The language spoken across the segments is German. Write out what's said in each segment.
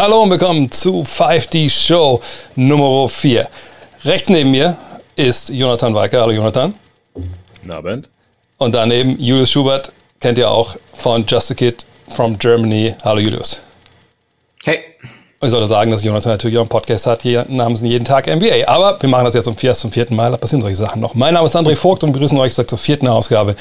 Hallo und willkommen zu 5D Show Nummer 4. Rechts neben mir ist Jonathan Weicker. Hallo Jonathan. Na, Band. Und daneben Julius Schubert, kennt ihr auch von Just a Kid from Germany. Hallo Julius. Hey. Ich sollte sagen, dass Jonathan natürlich auch einen Podcast hat, hier namens jeden Tag NBA. Aber wir machen das jetzt zum, erst zum vierten Mal, da passieren solche Sachen noch. Mein Name ist André Vogt und wir begrüßen euch zur vierten Ausgabe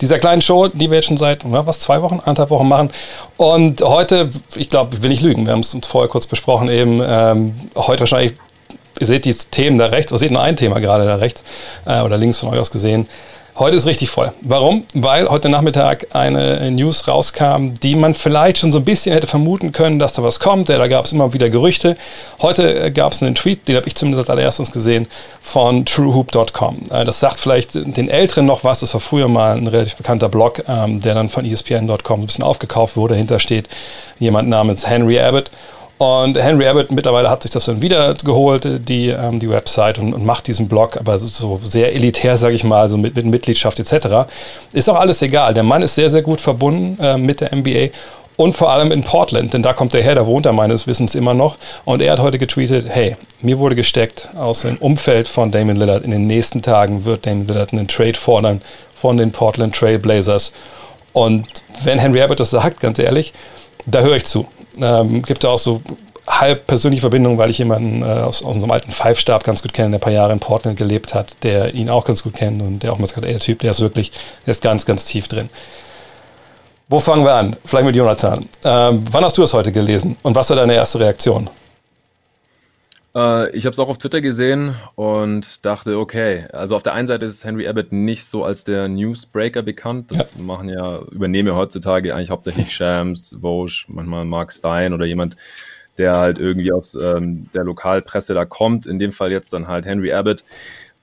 dieser kleinen Show, die wir jetzt schon seit, was, zwei Wochen, anderthalb Wochen machen. Und heute, ich glaube, ich will nicht lügen, wir haben es uns vorher kurz besprochen, eben ähm, heute wahrscheinlich, ihr seht die Themen da rechts, ihr seht nur ein Thema gerade da rechts äh, oder links von euch aus gesehen. Heute ist richtig voll. Warum? Weil heute Nachmittag eine News rauskam, die man vielleicht schon so ein bisschen hätte vermuten können, dass da was kommt. Da gab es immer wieder Gerüchte. Heute äh, gab es einen Tweet, den habe ich zumindest als allererstes gesehen, von truehoop.com. Äh, das sagt vielleicht den Älteren noch was. Das war früher mal ein relativ bekannter Blog, ähm, der dann von ESPN.com ein bisschen aufgekauft wurde. Dahinter steht jemand namens Henry Abbott. Und Henry Abbott mittlerweile hat sich das dann wieder geholt, die, ähm, die Website, und, und, macht diesen Blog, aber so sehr elitär, sage ich mal, so mit, mit Mitgliedschaft etc. Ist auch alles egal. Der Mann ist sehr, sehr gut verbunden äh, mit der NBA und vor allem in Portland, denn da kommt er her, da wohnt er meines Wissens immer noch. Und er hat heute getweetet, hey, mir wurde gesteckt aus dem Umfeld von Damon Lillard. In den nächsten Tagen wird Damon Lillard einen Trade fordern von den Portland Trail Blazers. Und wenn Henry Abbott das sagt, ganz ehrlich, da höre ich zu. Ähm, gibt ja auch so halb persönliche Verbindungen, weil ich jemanden äh, aus, aus, unserem alten Five-Stab ganz gut kenne, der ein paar Jahre in Portland gelebt hat, der ihn auch ganz gut kennt und der auch mal gesagt hat, der Typ, der ist wirklich, der ist ganz, ganz tief drin. Wo fangen wir an? Vielleicht mit Jonathan. Ähm, wann hast du es heute gelesen und was war deine erste Reaktion? Äh, ich habe es auch auf Twitter gesehen und dachte, okay, also auf der einen Seite ist Henry Abbott nicht so als der Newsbreaker bekannt. Das ja. machen ja, übernehme heutzutage eigentlich hauptsächlich Shams, Vosch, manchmal Mark Stein oder jemand, der halt irgendwie aus ähm, der Lokalpresse da kommt. In dem Fall jetzt dann halt Henry Abbott.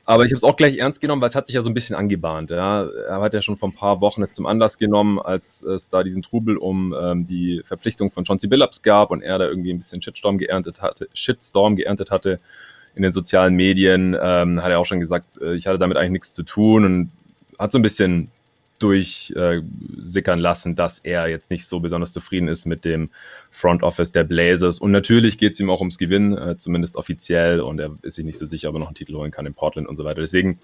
Aber ich habe es auch gleich ernst genommen, weil es hat sich ja so ein bisschen angebahnt. Ja. Er hat ja schon vor ein paar Wochen es zum Anlass genommen, als es da diesen Trubel um ähm, die Verpflichtung von Chauncey Billups gab und er da irgendwie ein bisschen Shitstorm geerntet hatte, Shitstorm geerntet hatte in den sozialen Medien, ähm, hat er auch schon gesagt, äh, ich hatte damit eigentlich nichts zu tun und hat so ein bisschen durchsickern äh, lassen, dass er jetzt nicht so besonders zufrieden ist mit dem Front Office der Blazers. Und natürlich geht es ihm auch ums Gewinn, äh, zumindest offiziell. Und er ist sich nicht so sicher, ob er noch einen Titel holen kann in Portland und so weiter. Deswegen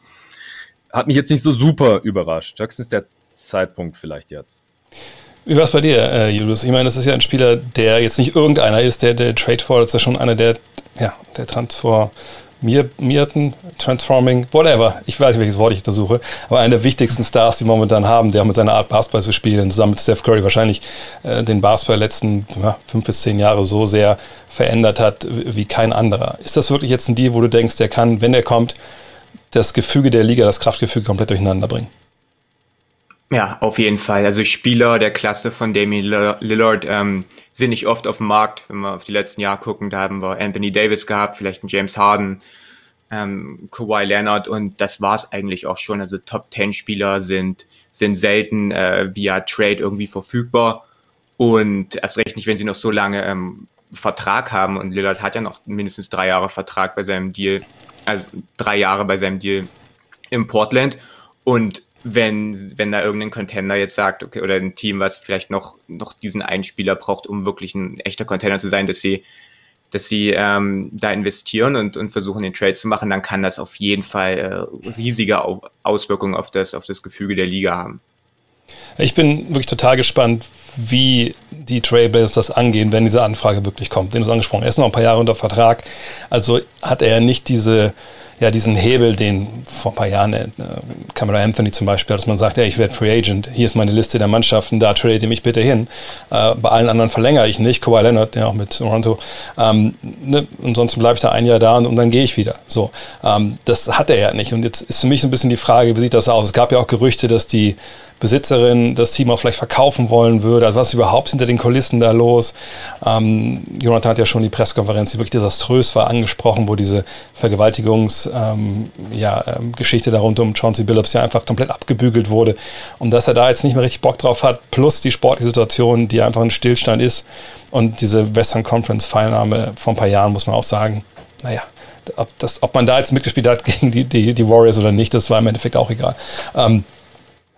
hat mich jetzt nicht so super überrascht. Höchstens der Zeitpunkt vielleicht jetzt. Wie war es bei dir, äh, Julius? Ich meine, das ist ja ein Spieler, der jetzt nicht irgendeiner ist, der, der Trade for, ist ja schon einer der, ja, der Transfer Mirten, Transforming, whatever. Ich weiß nicht, welches Wort ich da suche. Aber einer der wichtigsten Stars, die wir momentan haben, der mit seiner Art Basketball zu spielen, zusammen mit Steph Curry wahrscheinlich äh, den Basketball letzten ja, fünf bis zehn Jahre so sehr verändert hat wie kein anderer. Ist das wirklich jetzt ein Deal, wo du denkst, der kann, wenn der kommt, das Gefüge der Liga, das Kraftgefüge komplett durcheinander bringen? Ja, auf jeden Fall. Also Spieler der Klasse von Damian Lillard ähm, sind nicht oft auf dem Markt. Wenn wir auf die letzten Jahre gucken, da haben wir Anthony Davis gehabt, vielleicht einen James Harden, ähm, Kawhi Leonard und das war es eigentlich auch schon. Also Top Ten Spieler sind, sind selten äh, via Trade irgendwie verfügbar und erst recht nicht, wenn sie noch so lange ähm, Vertrag haben und Lillard hat ja noch mindestens drei Jahre Vertrag bei seinem Deal, also drei Jahre bei seinem Deal in Portland und wenn, wenn da irgendein Contender jetzt sagt, okay, oder ein Team, was vielleicht noch, noch diesen einen Spieler braucht, um wirklich ein echter Contender zu sein, dass sie, dass sie ähm, da investieren und, und versuchen, den Trade zu machen, dann kann das auf jeden Fall äh, riesige Auswirkungen auf das, auf das Gefüge der Liga haben. Ich bin wirklich total gespannt, wie die Trailblazers das angehen, wenn diese Anfrage wirklich kommt. Den du angesprochen. Er ist noch ein paar Jahre unter Vertrag. Also hat er nicht diese ja diesen Hebel, den vor ein paar Jahren äh, Camera Anthony zum Beispiel, dass man sagt, ey, ich werde Free Agent, hier ist meine Liste der Mannschaften, da trade mich bitte hin. Äh, bei allen anderen verlängere ich nicht, Kawhi Leonard, ja auch mit Toronto, ähm, ne, ansonsten bleibe ich da ein Jahr da und, und dann gehe ich wieder. So, ähm, das hat er ja nicht. Und jetzt ist für mich so ein bisschen die Frage, wie sieht das aus? Es gab ja auch Gerüchte, dass die Besitzerin das Team auch vielleicht verkaufen wollen würde. Also was ist überhaupt hinter den Kulissen da los? Ähm, Jonathan hat ja schon die Pressekonferenz, die wirklich desaströs war, angesprochen, wo diese Vergewaltigungsgeschichte ähm, ja, ähm, da rund um Chauncey Billups ja einfach komplett abgebügelt wurde. Und dass er da jetzt nicht mehr richtig Bock drauf hat, plus die sportliche Situation, die einfach ein Stillstand ist und diese Western Conference Fallnahme vor ein paar Jahren, muss man auch sagen, naja, ob, das, ob man da jetzt mitgespielt hat gegen die, die, die Warriors oder nicht, das war im Endeffekt auch egal. Ähm,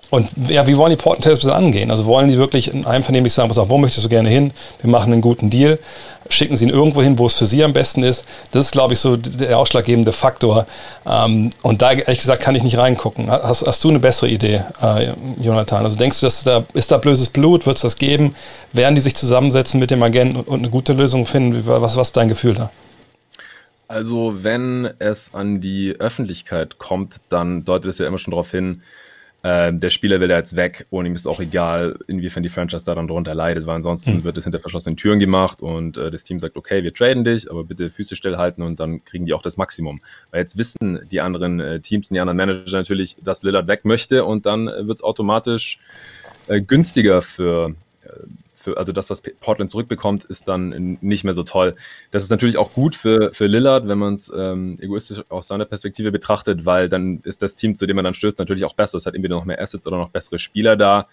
und ja, wie wollen die Portland Trailblazers angehen? Also wollen die wirklich in einem Vernehmlich sagen, pass auf, wo möchtest du gerne hin? Wir machen einen guten Deal, schicken sie ihn irgendwo hin, wo es für sie am besten ist. Das ist, glaube ich, so der ausschlaggebende Faktor. Ähm, und da, ehrlich gesagt, kann ich nicht reingucken. Hast, hast du eine bessere Idee, äh, Jonathan? Also denkst du, dass da, ist da böses Blut? Wird es das geben? Werden die sich zusammensetzen mit dem Agenten und eine gute Lösung finden? Was, was ist dein Gefühl da? Also, wenn es an die Öffentlichkeit kommt, dann deutet es ja immer schon darauf hin, äh, der Spieler will ja jetzt weg und ihm ist auch egal, inwiefern die Franchise da dann drunter leidet, weil ansonsten mhm. wird es hinter verschlossenen Türen gemacht und äh, das Team sagt, okay, wir traden dich, aber bitte Füße stillhalten und dann kriegen die auch das Maximum. Weil jetzt wissen die anderen äh, Teams und die anderen Manager natürlich, dass Lillard weg möchte und dann wird es automatisch äh, günstiger für äh, für, also das, was Portland zurückbekommt, ist dann nicht mehr so toll. Das ist natürlich auch gut für, für Lillard, wenn man es ähm, egoistisch aus seiner Perspektive betrachtet, weil dann ist das Team, zu dem man dann stößt, natürlich auch besser. Es hat entweder noch mehr Assets oder noch bessere Spieler da.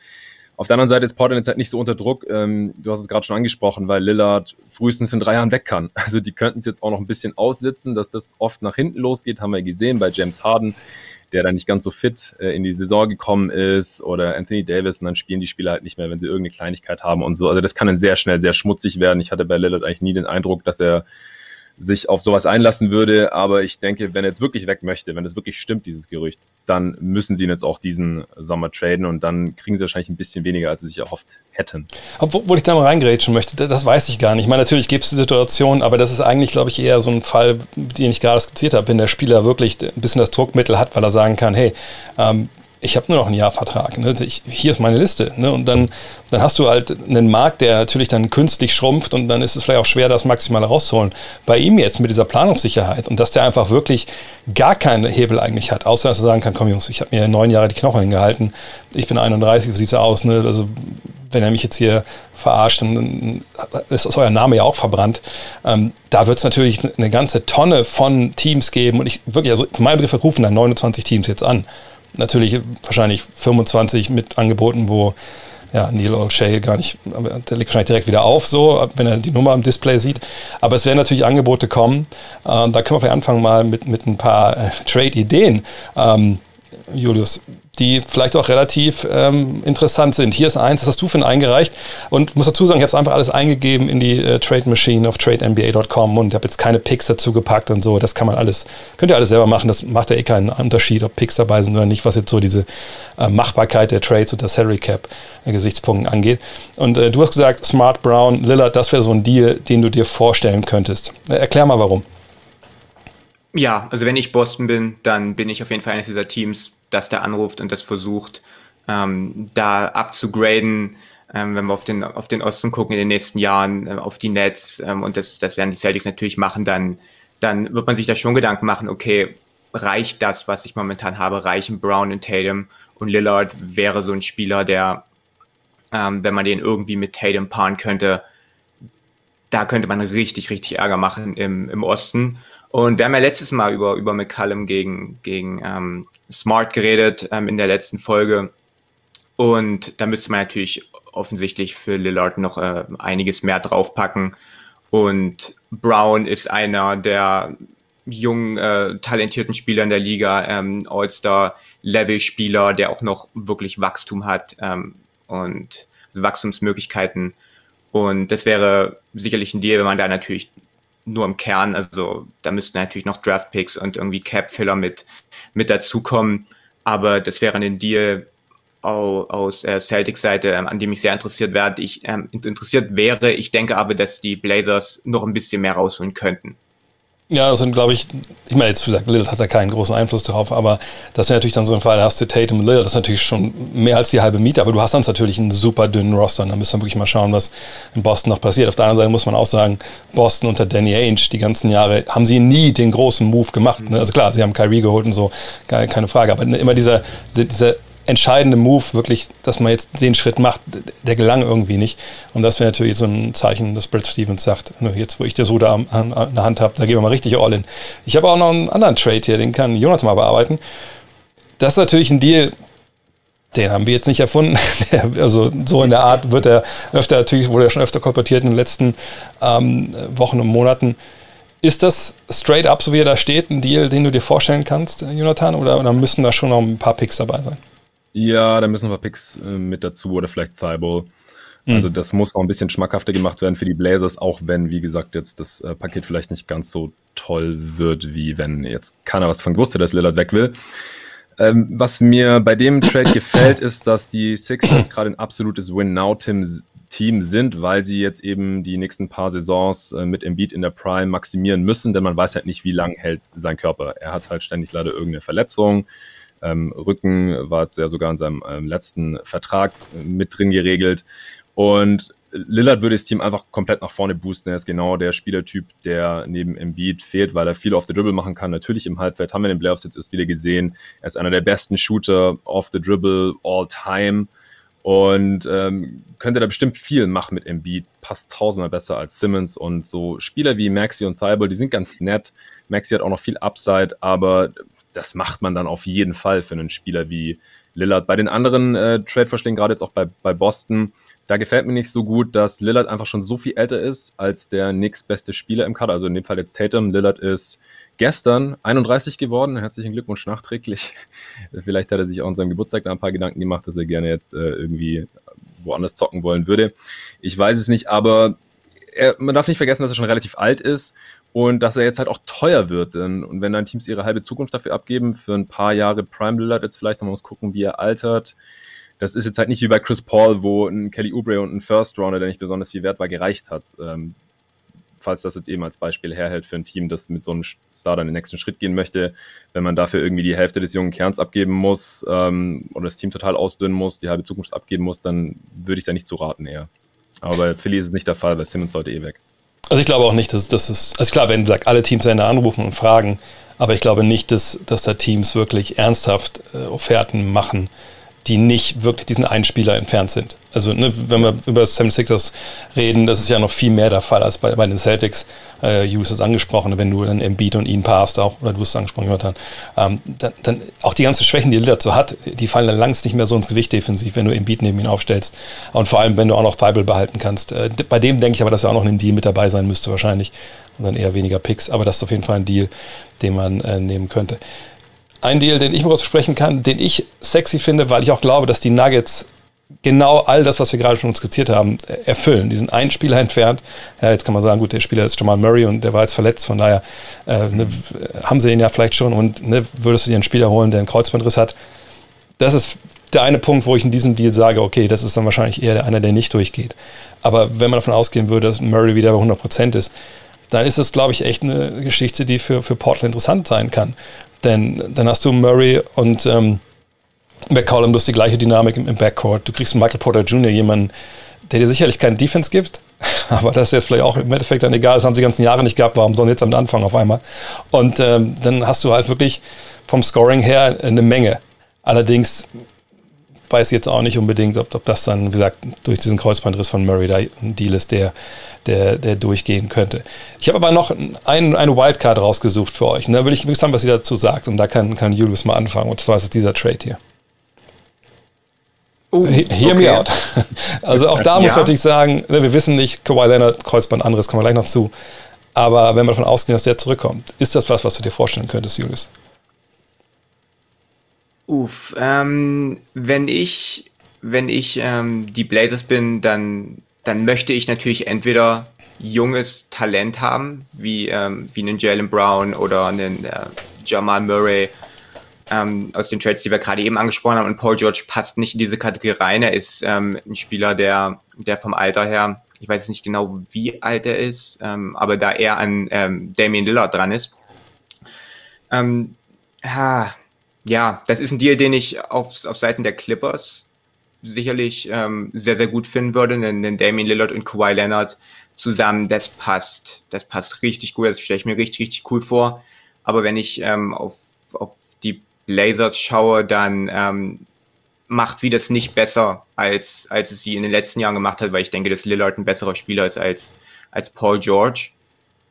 Auf der anderen Seite ist Portland jetzt halt nicht so unter Druck. Ähm, du hast es gerade schon angesprochen, weil Lillard frühestens in drei Jahren weg kann. Also die könnten es jetzt auch noch ein bisschen aussitzen, dass das oft nach hinten losgeht, haben wir gesehen bei James Harden der dann nicht ganz so fit äh, in die Saison gekommen ist oder Anthony Davis und dann spielen die Spieler halt nicht mehr, wenn sie irgendeine Kleinigkeit haben und so. Also das kann dann sehr schnell sehr schmutzig werden. Ich hatte bei Lillard eigentlich nie den Eindruck, dass er sich auf sowas einlassen würde. Aber ich denke, wenn er jetzt wirklich weg möchte, wenn es wirklich stimmt, dieses Gerücht, dann müssen sie ihn jetzt auch diesen Sommer traden und dann kriegen sie wahrscheinlich ein bisschen weniger, als sie sich erhofft hätten. Obwohl ich da mal reingrätschen möchte, das weiß ich gar nicht. Ich meine, natürlich gibt es die Situation, aber das ist eigentlich, glaube ich, eher so ein Fall, den ich gerade skizziert habe, wenn der Spieler wirklich ein bisschen das Druckmittel hat, weil er sagen kann, hey, ähm, ich habe nur noch einen Jahrvertrag. Ne? Ich, hier ist meine Liste. Ne? Und dann, dann hast du halt einen Markt, der natürlich dann künstlich schrumpft und dann ist es vielleicht auch schwer, das Maximale rauszuholen. Bei ihm jetzt mit dieser Planungssicherheit und dass der einfach wirklich gar keinen Hebel eigentlich hat, außer dass er sagen kann, komm Jungs, ich habe mir neun Jahre die Knochen hingehalten, ich bin 31, wie sieht es aus? Ne? Also wenn er mich jetzt hier verarscht, dann ist euer Name ja auch verbrannt. Ähm, da wird es natürlich eine ganze Tonne von Teams geben und ich wirklich, also für meinen Begriff rufen dann 29 Teams jetzt an natürlich wahrscheinlich 25 mit Angeboten, wo ja, Neil O'Shea gar nicht, der legt wahrscheinlich direkt wieder auf, so, wenn er die Nummer am Display sieht. Aber es werden natürlich Angebote kommen. Ähm, da können wir vielleicht anfangen mal mit, mit ein paar äh, Trade-Ideen. Ähm, Julius, die vielleicht auch relativ ähm, interessant sind. Hier ist eins, das hast du für ihn eingereicht und muss dazu sagen, ich habe es einfach alles eingegeben in die äh, Trade Machine auf tradenba.com und habe jetzt keine Picks dazu gepackt und so. Das kann man alles, könnt ihr alles selber machen. Das macht ja eh keinen Unterschied, ob Picks dabei sind oder nicht, was jetzt so diese äh, Machbarkeit der Trades und der Salary Cap äh, Gesichtspunkten angeht. Und äh, du hast gesagt, Smart Brown, Lillard, das wäre so ein Deal, den du dir vorstellen könntest. Äh, erklär mal warum. Ja, also wenn ich Boston bin, dann bin ich auf jeden Fall eines dieser Teams, das der anruft und das versucht, ähm, da abzugraden, ähm, wenn wir auf den, auf den Osten gucken in den nächsten Jahren, äh, auf die Nets, ähm, und das, das werden die Celtics natürlich machen, dann, dann wird man sich da schon Gedanken machen, okay, reicht das, was ich momentan habe, reichen Brown und Tatum und Lillard wäre so ein Spieler, der, ähm, wenn man den irgendwie mit Tatum paaren könnte, da könnte man richtig, richtig Ärger machen im, im Osten. Und wir haben ja letztes Mal über, über McCallum gegen, gegen ähm, Smart geredet ähm, in der letzten Folge. Und da müsste man natürlich offensichtlich für Lillard noch äh, einiges mehr draufpacken. Und Brown ist einer der jungen, äh, talentierten Spieler in der Liga, ähm, All-Star-Level-Spieler, der auch noch wirklich Wachstum hat ähm, und also Wachstumsmöglichkeiten. Und das wäre sicherlich ein Deal, wenn man da natürlich nur im Kern, also da müssten natürlich noch Draft-Picks und irgendwie Cap-Filler mit, mit dazukommen. Aber das wäre ein Deal aus äh, Celtics Seite, ähm, an dem ich sehr interessiert werde. Ich ähm, interessiert wäre. Ich denke aber, dass die Blazers noch ein bisschen mehr rausholen könnten. Ja, das sind, glaube ich, ich meine, jetzt wie gesagt, Lillard hat ja keinen großen Einfluss darauf, aber das wäre natürlich dann so ein Fall, da hast du Tatum und Lillard, das ist natürlich schon mehr als die halbe Miete, aber du hast dann natürlich einen super dünnen Roster und da müssen wir wirklich mal schauen, was in Boston noch passiert. Auf der anderen Seite muss man auch sagen, Boston unter Danny Ainge, die ganzen Jahre, haben sie nie den großen Move gemacht. Ne? Also klar, sie haben Kyrie geholt und so, keine Frage, aber immer dieser, dieser entscheidende Move, wirklich, dass man jetzt den Schritt macht, der gelang irgendwie nicht. Und das wäre natürlich so ein Zeichen, dass Brad Stevens sagt, jetzt wo ich der Soda an, an der Hand habe, da gehen wir mal richtig all in. Ich habe auch noch einen anderen Trade hier, den kann Jonas mal bearbeiten. Das ist natürlich ein Deal, den haben wir jetzt nicht erfunden. also so in der Art wird er öfter, natürlich wurde er schon öfter kolportiert in den letzten ähm, Wochen und Monaten. Ist das straight up, so wie er da steht, ein Deal, den du dir vorstellen kannst, Jonathan, oder, oder müssen da schon noch ein paar Picks dabei sein? Ja, da müssen wir Picks äh, mit dazu oder vielleicht Thibault. Mhm. Also das muss noch ein bisschen schmackhafter gemacht werden für die Blazers, auch wenn, wie gesagt, jetzt das äh, Paket vielleicht nicht ganz so toll wird, wie wenn jetzt keiner was von gewusst hätte, dass Lillard weg will. Ähm, was mir bei dem Trade gefällt, ist, dass die Sixers gerade ein absolutes Win-Now-Team sind, weil sie jetzt eben die nächsten paar Saisons äh, mit Embiid in der Prime maximieren müssen, denn man weiß halt nicht, wie lange hält sein Körper. Er hat halt ständig leider irgendeine Verletzung. Ähm, Rücken war jetzt ja sogar in seinem ähm, letzten Vertrag äh, mit drin geregelt. Und Lillard würde das Team einfach komplett nach vorne boosten. Er ist genau der Spielertyp, der neben Embiid fehlt, weil er viel auf the Dribble machen kann. Natürlich im Halbfeld haben wir den Playoffs jetzt erst wieder gesehen. Er ist einer der besten Shooter off the Dribble all time und ähm, könnte da bestimmt viel machen mit Embiid. Passt tausendmal besser als Simmons und so Spieler wie Maxi und Thibault, die sind ganz nett. Maxi hat auch noch viel Upside, aber das macht man dann auf jeden Fall für einen Spieler wie Lillard. Bei den anderen äh, Trade-Vorschlägen, gerade jetzt auch bei, bei Boston, da gefällt mir nicht so gut, dass Lillard einfach schon so viel älter ist als der nächstbeste Spieler im Kader. Also in dem Fall jetzt Tatum. Lillard ist gestern 31 geworden. Herzlichen Glückwunsch nachträglich. Vielleicht hat er sich auch an seinem Geburtstag da ein paar Gedanken gemacht, dass er gerne jetzt äh, irgendwie woanders zocken wollen würde. Ich weiß es nicht, aber er, man darf nicht vergessen, dass er schon relativ alt ist und dass er jetzt halt auch teuer wird. Und wenn dann Teams ihre halbe Zukunft dafür abgeben, für ein paar Jahre Prime Lillard jetzt vielleicht, dann muss gucken, wie er altert das ist jetzt halt nicht wie bei Chris Paul, wo ein Kelly Oubre und ein First Rounder, der nicht besonders viel wert war, gereicht hat. Ähm, falls das jetzt eben als Beispiel herhält für ein Team, das mit so einem Star dann den nächsten Schritt gehen möchte, wenn man dafür irgendwie die Hälfte des jungen Kerns abgeben muss ähm, oder das Team total ausdünnen muss, die halbe Zukunft abgeben muss, dann würde ich da nicht zu raten eher. Aber bei Philly ist es nicht der Fall, weil Simmons sollte eh weg. Also ich glaube auch nicht, dass das ist, also klar, wenn sagt, alle Teams werden da anrufen und fragen, aber ich glaube nicht, dass, dass da Teams wirklich ernsthaft äh, Offerten machen, die nicht wirklich diesen einen Spieler entfernt sind. Also ne, wenn wir über 76ers reden, das ist ja noch viel mehr der Fall als bei, bei den Celtics. Äh, Julius hat es angesprochen, wenn du dann Embiid und ihn passt, auch, oder du hast es angesprochen, Jonathan, ähm, dann, dann, auch die ganzen Schwächen, die Lillard so hat, die fallen dann langst nicht mehr so ins Gewicht defensiv, wenn du Embiid neben ihn aufstellst. Und vor allem, wenn du auch noch Thibault behalten kannst. Äh, bei dem denke ich aber, dass er auch noch in einem Deal mit dabei sein müsste wahrscheinlich. Und dann eher weniger Picks. Aber das ist auf jeden Fall ein Deal, den man äh, nehmen könnte ein Deal, den ich mir aussprechen kann, den ich sexy finde, weil ich auch glaube, dass die Nuggets genau all das, was wir gerade schon skizziert haben, erfüllen. Die sind einen Spieler entfernt. Ja, jetzt kann man sagen, gut, der Spieler ist Jamal Murray und der war jetzt verletzt, von daher äh, ne, haben sie ihn ja vielleicht schon und ne, würdest du dir einen Spieler holen, der einen Kreuzbandriss hat. Das ist der eine Punkt, wo ich in diesem Deal sage, okay, das ist dann wahrscheinlich eher einer, der nicht durchgeht. Aber wenn man davon ausgehen würde, dass Murray wieder bei 100% ist, dann ist das, glaube ich, echt eine Geschichte, die für, für Portland interessant sein kann. Denn dann hast du Murray und ähm, McCollum, du hast die gleiche Dynamik im, im Backcourt. Du kriegst Michael Porter Jr., jemanden, der dir sicherlich keinen Defense gibt, aber das ist jetzt vielleicht auch im Endeffekt dann egal, das haben sie die ganzen Jahre nicht gehabt, warum sollen jetzt damit anfangen auf einmal? Und ähm, dann hast du halt wirklich vom Scoring her eine Menge. Allerdings weiß jetzt auch nicht unbedingt, ob, ob das dann, wie gesagt, durch diesen Kreuzbandriss von Murray da ein Deal ist, der, der, der durchgehen könnte. Ich habe aber noch ein, eine Wildcard rausgesucht für euch. Und da will ich wissen, was ihr dazu sagt. Und da kann, kann Julius mal anfangen. Und zwar ist es dieser Trade hier. Uh, Hear okay. me out. Also auch da muss man natürlich sagen, ne, wir wissen nicht, Kawhi Leonard, Kreuzband, anderes kommen wir gleich noch zu. Aber wenn wir davon ausgehen, dass der zurückkommt, ist das was, was du dir vorstellen könntest, Julius? Uff, ähm, wenn ich, wenn ich ähm, die Blazers bin, dann dann möchte ich natürlich entweder junges Talent haben, wie, ähm, wie einen Jalen Brown oder einen äh, Jamal Murray ähm, aus den Trades, die wir gerade eben angesprochen haben. Und Paul George passt nicht in diese Kategorie rein. Er ist ähm, ein Spieler, der, der vom Alter her, ich weiß nicht genau, wie alt er ist, ähm, aber da er an ähm, Damian Lillard dran ist. Ähm, ja, das ist ein Deal, den ich auf, auf Seiten der Clippers sicherlich ähm, sehr, sehr gut finden würde, denn, denn Damien Lillard und Kawhi Leonard zusammen, das passt. Das passt richtig gut, das stelle ich mir richtig, richtig cool vor. Aber wenn ich ähm, auf, auf die Blazers schaue, dann ähm, macht sie das nicht besser, als, als es sie in den letzten Jahren gemacht hat, weil ich denke, dass Lillard ein besserer Spieler ist als, als Paul George.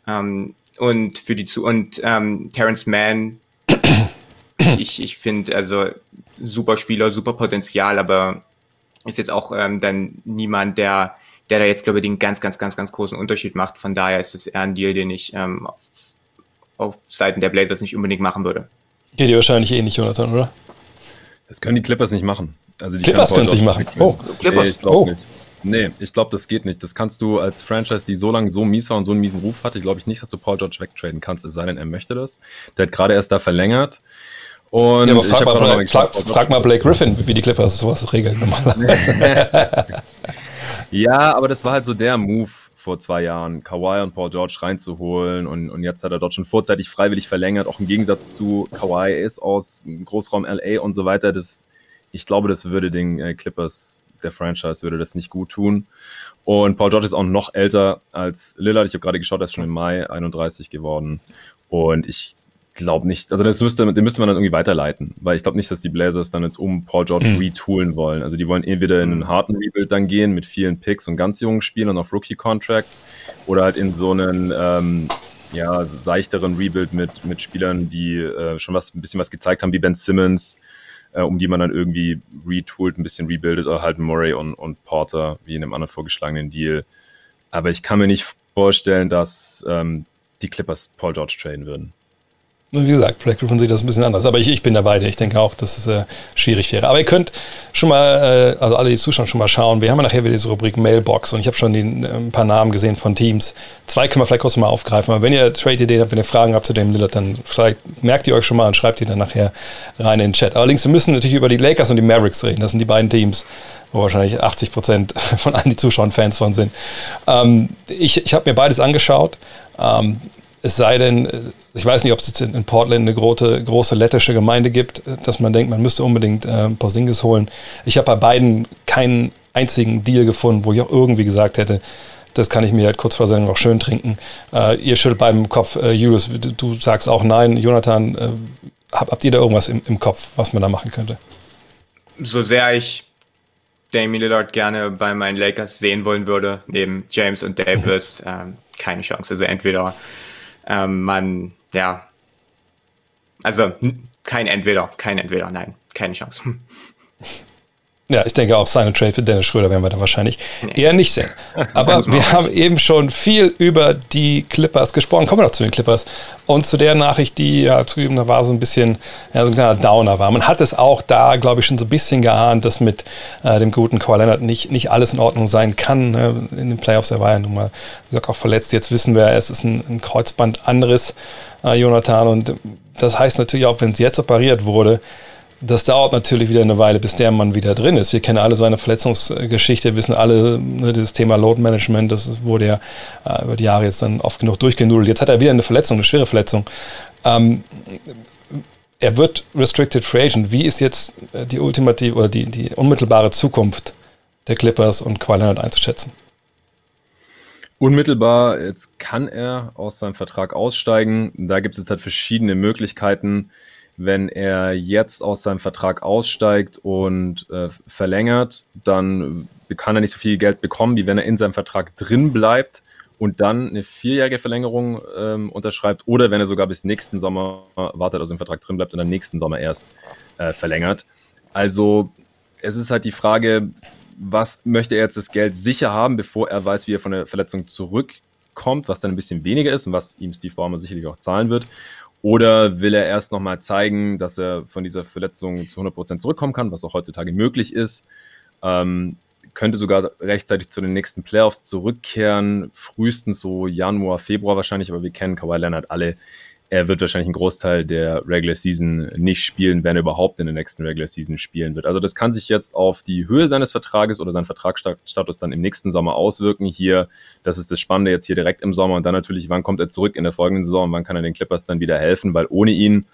Ähm, und für die zu und ähm, Terrence Mann, ich, ich finde, also super Spieler, super Potenzial, aber ist jetzt auch ähm, dann niemand, der, der da jetzt, glaube ich, den ganz, ganz, ganz, ganz großen Unterschied macht. Von daher ist es eher ein Deal, den ich ähm, auf, auf Seiten der Blazers nicht unbedingt machen würde. Geht dir wahrscheinlich eh nicht, Jonathan, oder? Das können die Clippers nicht machen. Also die Clippers können es nicht machen. Oh, Clippers. Nee, ich glaube oh. nicht. Nee, ich glaube, das geht nicht. Das kannst du als Franchise, die so lange so mies war und so einen miesen Ruf hatte, glaube ich nicht, dass du Paul George wegtraden kannst, es sei denn, er möchte das. Der hat gerade erst da verlängert. Und ja, aber frag, mal, Blake, frag, frag mal Blake Griffin, wie die Clippers sowas regeln normalerweise. ja, aber das war halt so der Move vor zwei Jahren, Kawhi und Paul George reinzuholen und, und jetzt hat er dort schon vorzeitig freiwillig verlängert, auch im Gegensatz zu Kawhi ist aus Großraum LA und so weiter. Das, ich glaube, das würde den äh, Clippers, der Franchise, würde das nicht gut tun. Und Paul George ist auch noch älter als Lillard. Ich habe gerade geschaut, er ist schon im Mai 31 geworden. Und ich glaube nicht, also das müsste, den müsste man dann irgendwie weiterleiten, weil ich glaube nicht, dass die Blazers dann jetzt um Paul George mhm. retoolen wollen. Also die wollen entweder in einen harten Rebuild dann gehen mit vielen Picks und ganz jungen Spielern auf Rookie-Contracts oder halt in so einen ähm, ja, seichteren Rebuild mit, mit Spielern, die äh, schon was ein bisschen was gezeigt haben, wie Ben Simmons, äh, um die man dann irgendwie retoolt, ein bisschen rebuildet, oder halt Murray und, und Porter, wie in einem anderen vorgeschlagenen Deal. Aber ich kann mir nicht vorstellen, dass ähm, die Clippers Paul George traden würden. Wie gesagt, Black Griffin sieht das ein bisschen anders. Aber ich, ich bin dabei. Ich denke auch, dass es äh, schwierig wäre. Aber ihr könnt schon mal, äh, also alle, die zuschauen, schon mal schauen. Wir haben ja nachher wieder diese Rubrik Mailbox und ich habe schon die, äh, ein paar Namen gesehen von Teams. Zwei können wir vielleicht kurz mal aufgreifen. Aber wenn ihr Trade-Ideen habt, wenn ihr Fragen habt zu dem Lillard, dann vielleicht merkt ihr euch schon mal und schreibt die dann nachher rein in den Chat. Allerdings, wir müssen natürlich über die Lakers und die Mavericks reden. Das sind die beiden Teams, wo wahrscheinlich 80 Prozent von allen, die zuschauen, Fans von sind. Ähm, ich ich habe mir beides angeschaut. Ähm, es sei denn, ich weiß nicht, ob es jetzt in Portland eine große, große lettische Gemeinde gibt, dass man denkt, man müsste unbedingt äh, Porzingis holen. Ich habe bei beiden keinen einzigen Deal gefunden, wo ich auch irgendwie gesagt hätte, das kann ich mir halt kurz vor Sendung noch schön trinken. Äh, ihr schüttelt beim Kopf, äh, Julius, du, du, sagst auch nein. Jonathan, äh, hab, habt ihr da irgendwas im, im Kopf, was man da machen könnte? So sehr ich Damian Lillard gerne bei meinen Lakers sehen wollen würde, neben James und Davis, ähm, keine Chance. Also entweder ähm, man, ja, also kein Entweder, kein Entweder, nein, keine Chance. Ja, ich denke auch, seine Trade für Dennis Schröder werden wir da wahrscheinlich eher nicht sehen. Aber wir haben eben schon viel über die Clippers gesprochen. Kommen wir noch zu den Clippers und zu der Nachricht, die ja war so ein bisschen ja, so ein kleiner Downer war. Man hat es auch da, glaube ich, schon so ein bisschen geahnt, dass mit äh, dem guten Kawhi Leonard nicht, nicht alles in Ordnung sein kann. Ne? In den Playoffs, er war ja nun mal, wie gesagt, auch verletzt. Jetzt wissen wir, es ist ein, ein Kreuzbandanriss, äh, Jonathan. Und das heißt natürlich auch, wenn es jetzt operiert wurde, das dauert natürlich wieder eine Weile, bis der Mann wieder drin ist. Wir kennen alle seine Verletzungsgeschichte, wissen alle ne, das Thema Load Management, das wurde ja äh, über die Jahre jetzt dann oft genug durchgenudelt. Jetzt hat er wieder eine Verletzung, eine schwere Verletzung. Ähm, er wird Restricted Free Agent. Wie ist jetzt äh, die ultimative oder die, die unmittelbare Zukunft der Clippers und Kawhi Leonard einzuschätzen? Unmittelbar, jetzt kann er aus seinem Vertrag aussteigen. Da gibt es jetzt halt verschiedene Möglichkeiten wenn er jetzt aus seinem Vertrag aussteigt und äh, verlängert, dann kann er nicht so viel Geld bekommen, wie wenn er in seinem Vertrag drin bleibt und dann eine vierjährige Verlängerung ähm, unterschreibt oder wenn er sogar bis nächsten Sommer wartet, also im Vertrag drin bleibt und dann nächsten Sommer erst äh, verlängert. Also es ist halt die Frage, was möchte er jetzt das Geld sicher haben, bevor er weiß, wie er von der Verletzung zurückkommt, was dann ein bisschen weniger ist und was ihm Steve Ballmer sicherlich auch zahlen wird. Oder will er erst nochmal zeigen, dass er von dieser Verletzung zu 100% zurückkommen kann, was auch heutzutage möglich ist? Ähm, könnte sogar rechtzeitig zu den nächsten Playoffs zurückkehren, frühestens so Januar, Februar wahrscheinlich, aber wir kennen Kawhi Leonard alle er wird wahrscheinlich einen Großteil der Regular Season nicht spielen, wenn er überhaupt in der nächsten Regular Season spielen wird. Also das kann sich jetzt auf die Höhe seines Vertrages oder seinen Vertragsstatus dann im nächsten Sommer auswirken. Hier, das ist das Spannende jetzt hier direkt im Sommer und dann natürlich, wann kommt er zurück in der folgenden Saison wann kann er den Clippers dann wieder helfen, weil ohne ihn,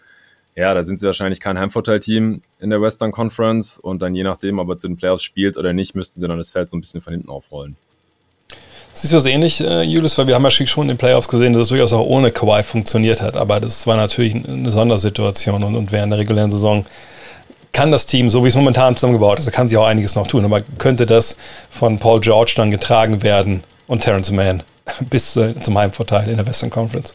ja, da sind sie wahrscheinlich kein Heimvorteilteam in der Western Conference und dann je nachdem, ob er zu den Playoffs spielt oder nicht, müssten sie dann das Feld so ein bisschen von hinten aufrollen. Siehst du das ähnlich, äh, Julius? Weil wir haben ja schon in den Playoffs gesehen, dass es durchaus auch ohne Kawhi funktioniert hat. Aber das war natürlich eine Sondersituation und, und während der regulären Saison kann das Team, so wie es momentan zusammengebaut ist, da kann sich auch einiges noch tun. Aber könnte das von Paul George dann getragen werden und Terrence Mann bis äh, zum Heimvorteil in der Western Conference?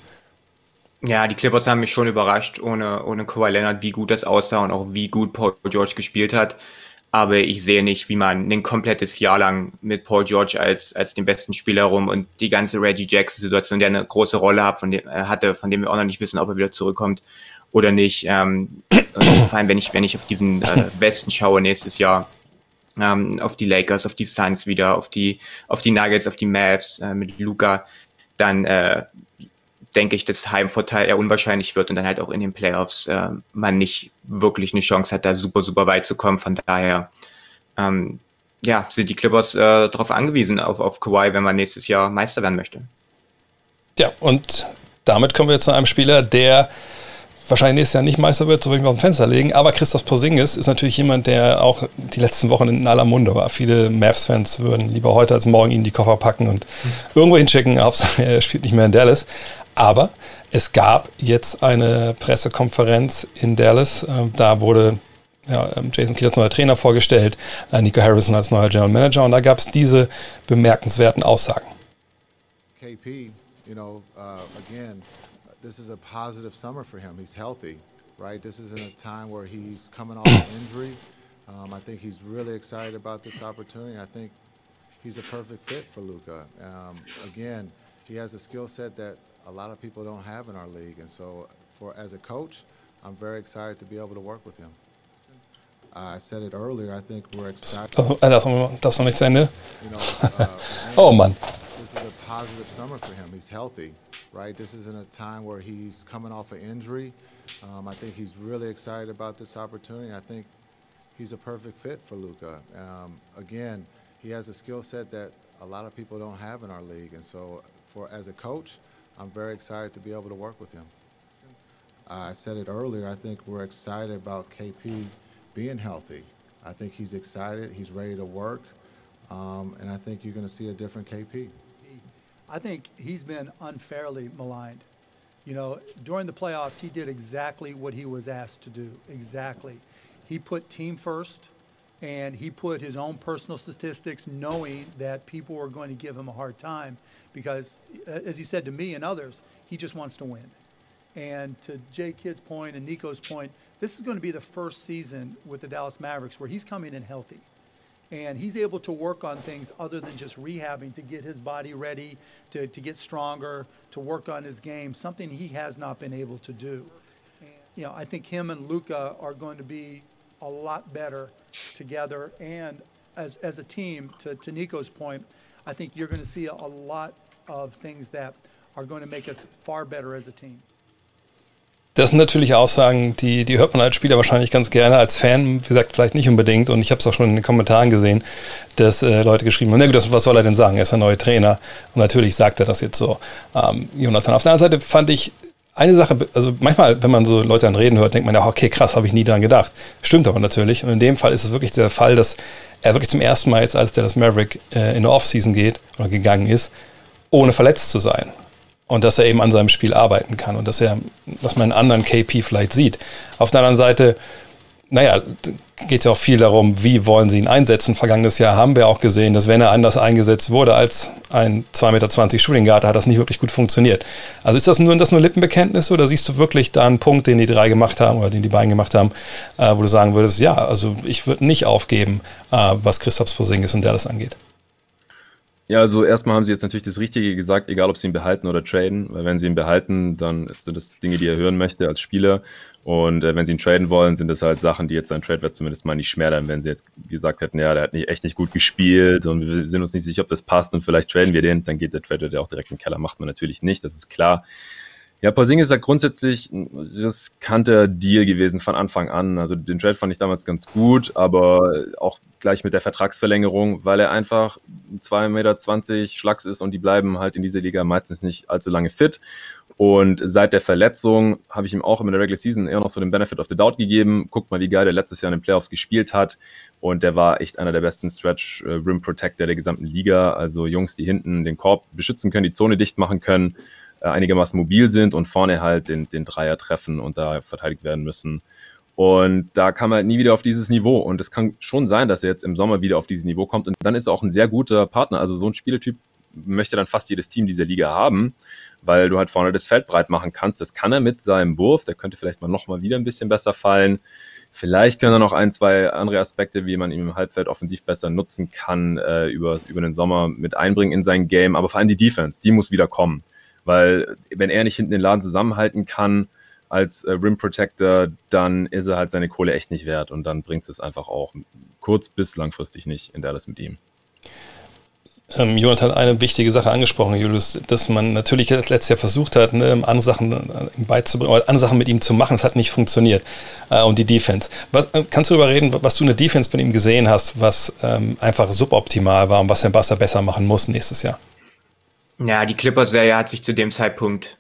Ja, die Clippers haben mich schon überrascht, ohne, ohne Kawhi Leonard, wie gut das aussah und auch wie gut Paul George gespielt hat. Aber ich sehe nicht, wie man ein komplettes Jahr lang mit Paul George als, als den besten Spieler rum und die ganze Reggie Jackson-Situation, der eine große Rolle hat, von dem, äh, hatte, von dem wir auch noch nicht wissen, ob er wieder zurückkommt oder nicht. Ähm, vor allem, wenn ich, wenn ich auf diesen äh, Westen schaue nächstes Jahr, ähm, auf die Lakers, auf die Suns wieder, auf die, auf die Nuggets, auf die Mavs äh, mit Luca, dann äh, denke ich, dass Heimvorteil eher unwahrscheinlich wird und dann halt auch in den Playoffs äh, man nicht wirklich eine Chance hat, da super, super weit zu kommen. Von daher, ähm, ja, sind die Clippers äh, darauf angewiesen, auf, auf Kawhi, wenn man nächstes Jahr Meister werden möchte. Ja, und damit kommen wir zu einem Spieler, der wahrscheinlich nächstes Jahr nicht Meister wird, so würde ich mir auf dem Fenster legen. Aber Christoph Porzingis ist natürlich jemand, der auch die letzten Wochen in aller Munde war. Viele Mavs-Fans würden lieber heute als morgen ihn die Koffer packen und mhm. irgendwo hinschicken. Hauptsache, er spielt nicht mehr in Dallas. Aber es gab jetzt eine Pressekonferenz in Dallas. Ähm, da wurde ja, ähm, Jason Kidd als neuer Trainer vorgestellt, äh, Nico Harrison als neuer General Manager. Und da gab es diese bemerkenswerten Aussagen. KP, you know, uh, again, this is a positive summer for him. He's healthy, right? This is in a time where he's coming off an injury. Um, I think he's really excited about this opportunity. I think he's a perfect fit for Luca. Um, again, he has a skill set that a lot of people don't have in our league. And so, for as a coach, I'm very excited to be able to work with him. I said it earlier. I think we're excited. Das noch nicht zu Ende. You know, uh, oh man, This is a positive summer for him. He's healthy, right? This is in a time where he's coming off an injury. Um, I think he's really excited about this opportunity. I think he's a perfect fit for Luca. Um, again, he has a skill set that a lot of people don't have in our league, and so for as a coach, I'm very excited to be able to work with him. I said it earlier, I think we're excited about KP being healthy. I think he's excited, he's ready to work, um, and I think you're going to see a different KP. I think he's been unfairly maligned. You know, during the playoffs, he did exactly what he was asked to do. Exactly. He put team first and he put his own personal statistics knowing that people were going to give him a hard time because, as he said to me and others, he just wants to win. And to Jay Kidd's point and Nico's point, this is going to be the first season with the Dallas Mavericks where he's coming in healthy. And he's able to work on things other than just rehabbing to get his body ready, to, to get stronger, to work on his game, something he has not been able to do. You know, I think him and Luca are going to be a lot better together. And as, as a team, to, to Nico's point, I think you're going to see a, lot of things that are going to make us far better as a team. Das sind natürlich Aussagen, die, die hört man als Spieler wahrscheinlich ganz gerne, als Fan, wie gesagt, vielleicht nicht unbedingt. Und ich habe es auch schon in den Kommentaren gesehen, dass äh, Leute geschrieben haben, na gut, das, was soll er denn sagen? Er ist der neue Trainer. Und natürlich sagt er das jetzt so. Ähm, Jonathan, auf der anderen Seite fand ich eine Sache, also manchmal, wenn man so Leute an Reden hört, denkt man ja, okay, krass, habe ich nie dran gedacht. Stimmt aber natürlich. Und in dem Fall ist es wirklich der Fall, dass er wirklich zum ersten Mal jetzt, als der das Maverick äh, in eine Offseason geht oder gegangen ist, ohne verletzt zu sein. Und dass er eben an seinem Spiel arbeiten kann und dass er, dass man einen anderen KP vielleicht sieht. Auf der anderen Seite, naja, geht ja auch viel darum, wie wollen sie ihn einsetzen. Vergangenes Jahr haben wir auch gesehen, dass wenn er anders eingesetzt wurde als ein 2,20 Meter Shooting hat das nicht wirklich gut funktioniert. Also ist das nur, das nur Lippenbekenntnis oder siehst du wirklich da einen Punkt, den die drei gemacht haben oder den die beiden gemacht haben, äh, wo du sagen würdest, ja, also ich würde nicht aufgeben, äh, was Christoph Posingis und der das angeht? Ja, also erstmal haben sie jetzt natürlich das Richtige gesagt, egal ob sie ihn behalten oder traden, weil wenn sie ihn behalten, dann ist das Dinge, die er hören möchte als Spieler. Und äh, wenn sie ihn traden wollen, sind das halt Sachen, die jetzt sein Trade-Wert zumindest mal nicht schmälern, wenn sie jetzt gesagt hätten, ja, der hat nicht, echt nicht gut gespielt und wir sind uns nicht sicher, ob das passt und vielleicht traden wir den, dann geht der Trade-Wert auch direkt in den Keller. Macht man natürlich nicht, das ist klar. Ja, Porzingis ist ja grundsätzlich ein riskanter Deal gewesen von Anfang an. Also den Trade fand ich damals ganz gut, aber auch gleich mit der Vertragsverlängerung, weil er einfach 2,20 Meter Schlags ist und die bleiben halt in dieser Liga meistens nicht allzu lange fit. Und seit der Verletzung habe ich ihm auch in der Regular Season eher noch so den Benefit of the Doubt gegeben. Guckt mal, wie geil der letztes Jahr in den Playoffs gespielt hat. Und der war echt einer der besten Stretch äh, Rim Protector der gesamten Liga. Also Jungs, die hinten den Korb beschützen können, die Zone dicht machen können, äh, einigermaßen mobil sind und vorne halt den, den Dreier treffen und da verteidigt werden müssen. Und da kam er nie wieder auf dieses Niveau. Und es kann schon sein, dass er jetzt im Sommer wieder auf dieses Niveau kommt. Und dann ist er auch ein sehr guter Partner. Also so ein Spieletyp möchte dann fast jedes Team dieser Liga haben. Weil du halt vorne das Feld breit machen kannst. Das kann er mit seinem Wurf, der könnte vielleicht mal nochmal wieder ein bisschen besser fallen. Vielleicht können er noch ein, zwei andere Aspekte, wie man ihn im Halbfeld offensiv besser nutzen kann, äh, über, über den Sommer mit einbringen in sein Game. Aber vor allem die Defense, die muss wieder kommen. Weil wenn er nicht hinten den Laden zusammenhalten kann als äh, Rim Protector, dann ist er halt seine Kohle echt nicht wert. Und dann bringt es einfach auch kurz- bis langfristig nicht in Dallas mit ihm. Ähm, Jonathan hat eine wichtige Sache angesprochen, Julius, dass man natürlich letztes Jahr versucht hat, ne, andere Sachen äh, beizubringen, oder andere Sachen mit ihm zu machen. Es hat nicht funktioniert. Äh, und die Defense. Was, äh, kannst du darüber reden, was du in der Defense von ihm gesehen hast, was ähm, einfach suboptimal war und was der Basser besser machen muss nächstes Jahr? Ja, die Clippers-Serie hat sich zu dem Zeitpunkt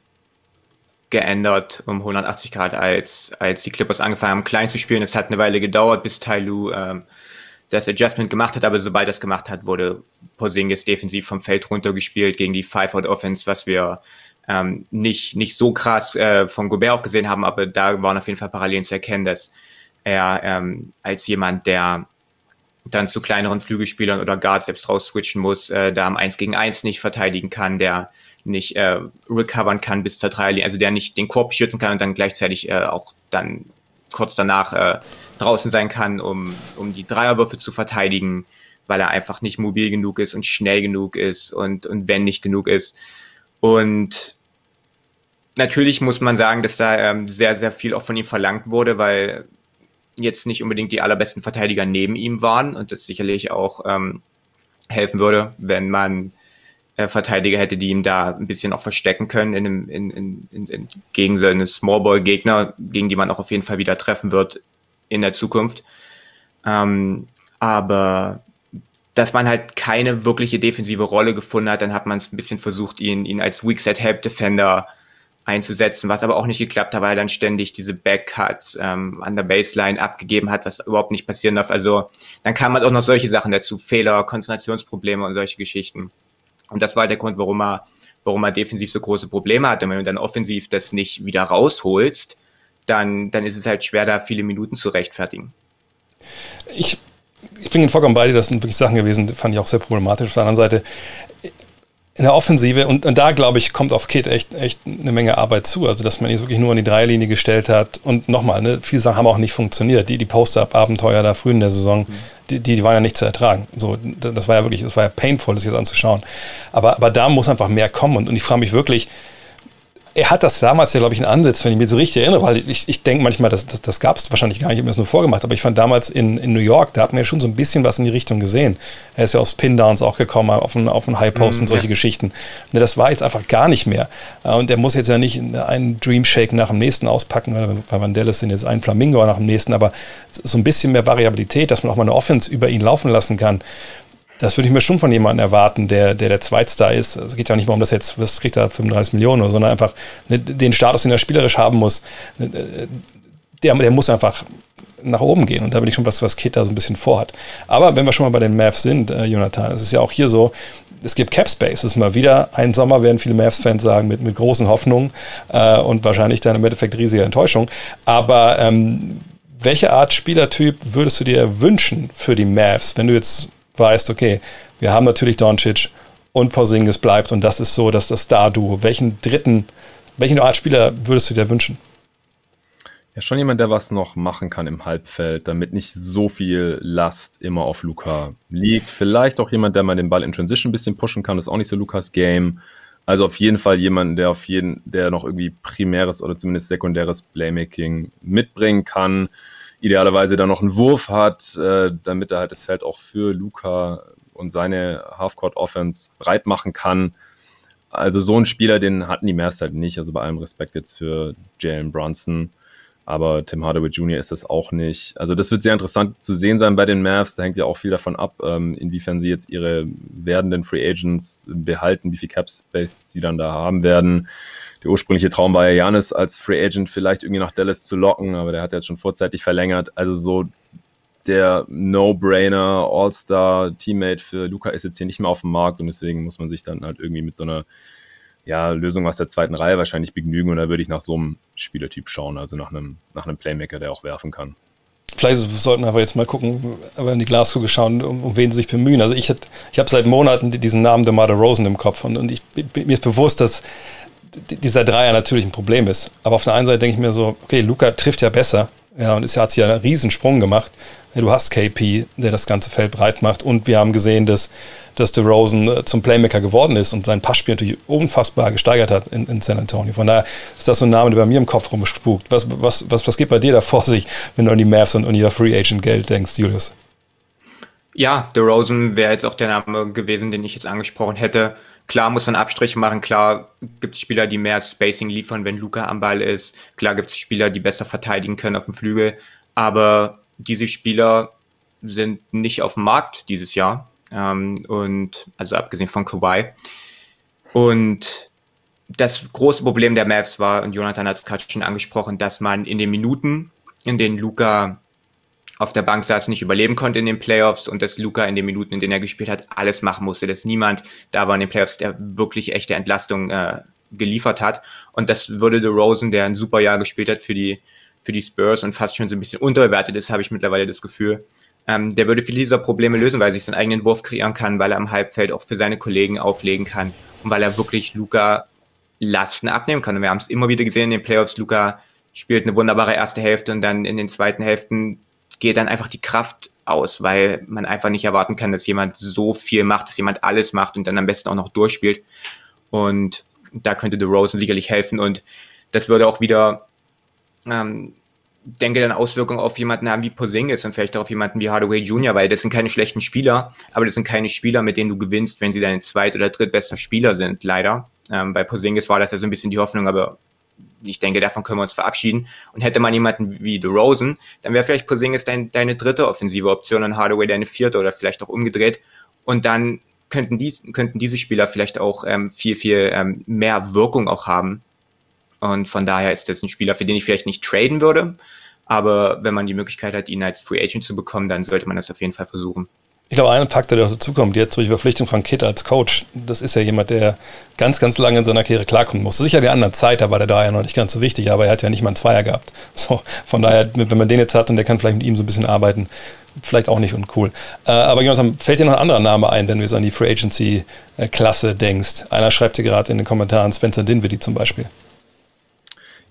geändert um 180 Grad, als, als die Clippers angefangen haben, klein zu spielen. Es hat eine Weile gedauert, bis Tai Lu ähm, das Adjustment gemacht hat, aber sobald es gemacht hat, wurde Porzingis defensiv vom Feld runtergespielt gegen die Five-Out-Offense, was wir ähm, nicht, nicht so krass äh, von Gobert auch gesehen haben, aber da waren auf jeden Fall Parallelen zu erkennen, dass er ähm, als jemand, der dann zu kleineren Flügelspielern oder Guards selbst raus switchen muss, äh, da am 1 gegen 1 nicht verteidigen kann, der nicht äh, recovern kann bis zur Dreierlinie, also der nicht den Korb schützen kann und dann gleichzeitig äh, auch dann kurz danach äh, draußen sein kann, um, um die Dreierwürfe zu verteidigen, weil er einfach nicht mobil genug ist und schnell genug ist und, und nicht genug ist. Und natürlich muss man sagen, dass da ähm, sehr, sehr viel auch von ihm verlangt wurde, weil jetzt nicht unbedingt die allerbesten Verteidiger neben ihm waren und das sicherlich auch ähm, helfen würde, wenn man äh, Verteidiger hätte, die ihm da ein bisschen auch verstecken können in, einem, in, in, in, gegen so eine Smallball-Gegner, gegen die man auch auf jeden Fall wieder treffen wird in der Zukunft. Ähm, aber dass man halt keine wirkliche defensive Rolle gefunden hat, dann hat man es ein bisschen versucht, ihn, ihn als Weak Set Help Defender einzusetzen, was aber auch nicht geklappt hat, weil er dann ständig diese Backcuts ähm, an der Baseline abgegeben hat, was überhaupt nicht passieren darf. Also dann kamen halt auch noch solche Sachen dazu, Fehler, Konzentrationsprobleme und solche Geschichten. Und das war der Grund, warum er, warum er defensiv so große Probleme hatte. Und wenn du dann offensiv das nicht wieder rausholst, dann, dann ist es halt schwer, da viele Minuten zu rechtfertigen. Ich, ich bin vollkommen bei dir, das sind wirklich Sachen gewesen, die fand ich auch sehr problematisch. Auf der anderen Seite, in der Offensive, und, und da glaube ich, kommt auf Kit echt, echt eine Menge Arbeit zu. Also, dass man ihn wirklich nur an die Dreierlinie gestellt hat. Und nochmal, ne, viele Sachen haben auch nicht funktioniert. Die, die Post-Up-Abenteuer da früh in der Saison, mhm. die, die waren ja nicht zu ertragen. So, das war ja wirklich, das war ja painful, das jetzt anzuschauen. Aber, aber da muss einfach mehr kommen. Und, und ich frage mich wirklich, er hat das damals ja, glaube ich, in Ansatz, wenn ich mich jetzt richtig erinnere, weil ich, ich denke manchmal, das, das, das gab es wahrscheinlich gar nicht, ich habe mir das nur vorgemacht, aber ich fand damals in, in New York, da hat man ja schon so ein bisschen was in die Richtung gesehen. Er ist ja aufs Pin-Downs auch gekommen, auf einen, auf einen High-Post mm, und solche ja. Geschichten. Ne, das war jetzt einfach gar nicht mehr. Äh, und er muss jetzt ja nicht einen Dream Shake nach dem nächsten auspacken, weil Van Dallas sind jetzt ein Flamingo nach dem nächsten, aber so ein bisschen mehr Variabilität, dass man auch mal eine Offense über ihn laufen lassen kann. Das würde ich mir schon von jemandem erwarten, der der, der Zweitstar ist. Es geht ja nicht mal um das jetzt, was kriegt er, 35 Millionen, sondern einfach ne, den Status, den er spielerisch haben muss, ne, der, der muss einfach nach oben gehen. Und da bin ich schon was, was Kit da so ein bisschen vorhat. Aber wenn wir schon mal bei den Mavs sind, äh, Jonathan, es ist ja auch hier so, es gibt Cap Space. Es ist mal wieder ein Sommer, werden viele Mavs-Fans sagen, mit, mit großen Hoffnungen äh, und wahrscheinlich dann im Endeffekt riesige Enttäuschung. Aber ähm, welche Art Spielertyp würdest du dir wünschen für die Mavs, wenn du jetzt weißt, okay, wir haben natürlich Doncic und Porzingis bleibt und das ist so, dass das Star-Duo. Welchen dritten, welchen Art Spieler würdest du dir wünschen? Ja, schon jemand, der was noch machen kann im Halbfeld, damit nicht so viel Last immer auf Luca liegt. Vielleicht auch jemand, der mal den Ball in Transition ein bisschen pushen kann, das ist auch nicht so Lukas Game. Also auf jeden Fall jemand, der auf jeden, der noch irgendwie primäres oder zumindest sekundäres Playmaking mitbringen kann idealerweise dann noch einen Wurf hat, äh, damit er halt das Feld auch für Luca und seine Halfcourt-Offense breit machen kann. Also so ein Spieler, den hatten die Mavs halt nicht. Also bei allem Respekt jetzt für Jalen Brunson. Aber Tim Hardaway Jr. ist das auch nicht. Also das wird sehr interessant zu sehen sein bei den Mavs. Da hängt ja auch viel davon ab, ähm, inwiefern sie jetzt ihre werdenden Free Agents behalten, wie viel Cap Space sie dann da haben werden der ursprüngliche Traum war ja Janis als Free Agent vielleicht irgendwie nach Dallas zu locken, aber der hat jetzt schon vorzeitig verlängert. Also so der No-Brainer All-Star-Teammate für Luca ist jetzt hier nicht mehr auf dem Markt und deswegen muss man sich dann halt irgendwie mit so einer ja, Lösung aus der zweiten Reihe wahrscheinlich begnügen und da würde ich nach so einem Spielertyp schauen, also nach einem, nach einem Playmaker, der auch werfen kann. Vielleicht sollten wir aber jetzt mal gucken, aber in die Glaskugel schauen, um, um wen sie sich bemühen. Also ich, ich habe seit Monaten diesen Namen der Mother Rosen im Kopf und, und ich, mir ist bewusst, dass dieser Dreier natürlich ein Problem ist. Aber auf der einen Seite denke ich mir so, okay, Luca trifft ja besser. Ja, und es hat sich einen Riesensprung gemacht. Du hast KP, der das ganze Feld breit macht. Und wir haben gesehen, dass, dass DeRozan äh, zum Playmaker geworden ist und sein Passspiel natürlich unfassbar gesteigert hat in, in San Antonio. Von daher ist das so ein Name, der bei mir im Kopf rumspukt. Was, was, was, was geht bei dir da vor sich, wenn du an die Mavs und an ihr Free Agent Geld denkst, Julius? Ja, DeRozan wäre jetzt auch der Name gewesen, den ich jetzt angesprochen hätte. Klar muss man Abstriche machen, klar gibt es Spieler, die mehr Spacing liefern, wenn Luca am Ball ist. Klar gibt es Spieler, die besser verteidigen können auf dem Flügel. Aber diese Spieler sind nicht auf dem Markt dieses Jahr. Ähm, und also abgesehen von Kawhi. Und das große Problem der Mavs war, und Jonathan hat es gerade schon angesprochen, dass man in den Minuten, in denen Luca auf der Bank saß, nicht überleben konnte in den Playoffs und dass Luca in den Minuten, in denen er gespielt hat, alles machen musste, dass niemand da war in den Playoffs, der wirklich echte Entlastung äh, geliefert hat. Und das würde The Rosen, der ein super Jahr gespielt hat für die, für die Spurs und fast schon so ein bisschen unterbewertet ist, habe ich mittlerweile das Gefühl. Ähm, der würde viele dieser Probleme lösen, weil er sich seinen eigenen Wurf kreieren kann, weil er am Halbfeld auch für seine Kollegen auflegen kann und weil er wirklich Luca Lasten abnehmen kann. Und wir haben es immer wieder gesehen in den Playoffs. Luca spielt eine wunderbare erste Hälfte und dann in den zweiten Hälften geht dann einfach die Kraft aus, weil man einfach nicht erwarten kann, dass jemand so viel macht, dass jemand alles macht und dann am besten auch noch durchspielt. Und da könnte The Rosen sicherlich helfen und das würde auch wieder, ähm, denke dann Auswirkungen auf jemanden haben wie Posingis und vielleicht auch auf jemanden wie Hardaway Jr., weil das sind keine schlechten Spieler, aber das sind keine Spieler, mit denen du gewinnst, wenn sie deine zweit- oder drittbester Spieler sind, leider. Ähm, bei Posingis war das ja so ein bisschen die Hoffnung, aber ich denke, davon können wir uns verabschieden. Und hätte man jemanden wie The Rosen, dann wäre vielleicht Porzingis dein, deine dritte offensive Option und Hardaway deine vierte oder vielleicht auch umgedreht. Und dann könnten, die, könnten diese Spieler vielleicht auch ähm, viel, viel ähm, mehr Wirkung auch haben. Und von daher ist das ein Spieler, für den ich vielleicht nicht traden würde. Aber wenn man die Möglichkeit hat, ihn als Free Agent zu bekommen, dann sollte man das auf jeden Fall versuchen. Ich glaube, ein Faktor, der auch dazukommt, jetzt durch die Verpflichtung von Kit als Coach, das ist ja jemand, der ganz, ganz lange in seiner Karriere klarkommen muss. Sicher in der anderen Zeit, da war der ja noch nicht ganz so wichtig, aber er hat ja nicht mal einen Zweier gehabt. So, von daher, wenn man den jetzt hat und der kann vielleicht mit ihm so ein bisschen arbeiten, vielleicht auch nicht uncool. Äh, aber Jonathan, fällt dir noch ein anderer Name ein, wenn du jetzt an die Free Agency-Klasse denkst? Einer schreibt dir gerade in den Kommentaren Spencer Dinwiddie zum Beispiel.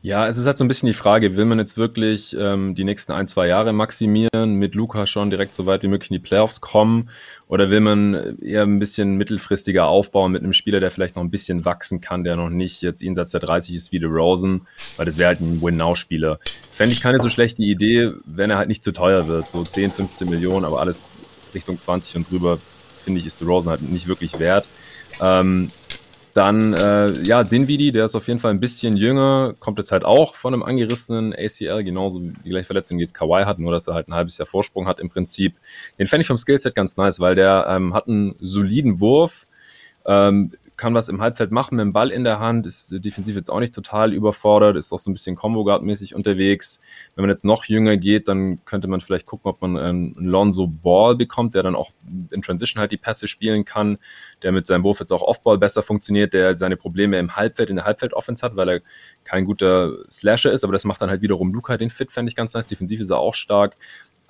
Ja, es ist halt so ein bisschen die Frage, will man jetzt wirklich ähm, die nächsten ein, zwei Jahre maximieren, mit Luca schon direkt so weit wie möglich in die Playoffs kommen, oder will man eher ein bisschen mittelfristiger aufbauen mit einem Spieler, der vielleicht noch ein bisschen wachsen kann, der noch nicht jetzt jenseits der 30 ist wie The Rosen, weil das wäre halt ein Win-Now-Spieler. Fände ich keine so schlechte Idee, wenn er halt nicht zu teuer wird, so 10, 15 Millionen, aber alles Richtung 20 und drüber, finde ich, ist The Rosen halt nicht wirklich wert. Ähm, dann, äh, ja, Dinwiddie, der ist auf jeden Fall ein bisschen jünger, kommt jetzt halt auch von einem angerissenen ACL, genauso wie die gleiche Verletzung, die jetzt Kawhi hat, nur dass er halt ein halbes Jahr Vorsprung hat im Prinzip. Den fände ich vom Skillset ganz nice, weil der ähm, hat einen soliden Wurf, ähm, kann was im Halbfeld machen mit dem Ball in der Hand, ist defensiv jetzt auch nicht total überfordert, ist auch so ein bisschen Combo Guard mäßig unterwegs. Wenn man jetzt noch jünger geht, dann könnte man vielleicht gucken, ob man einen Lonzo Ball bekommt, der dann auch in Transition halt die Pässe spielen kann, der mit seinem Wurf jetzt auch Offball besser funktioniert, der seine Probleme im Halbfeld, in der Halbfeld-Offense hat, weil er kein guter Slasher ist, aber das macht dann halt wiederum Luca den Fit, fände ich ganz nice. Defensiv ist er auch stark.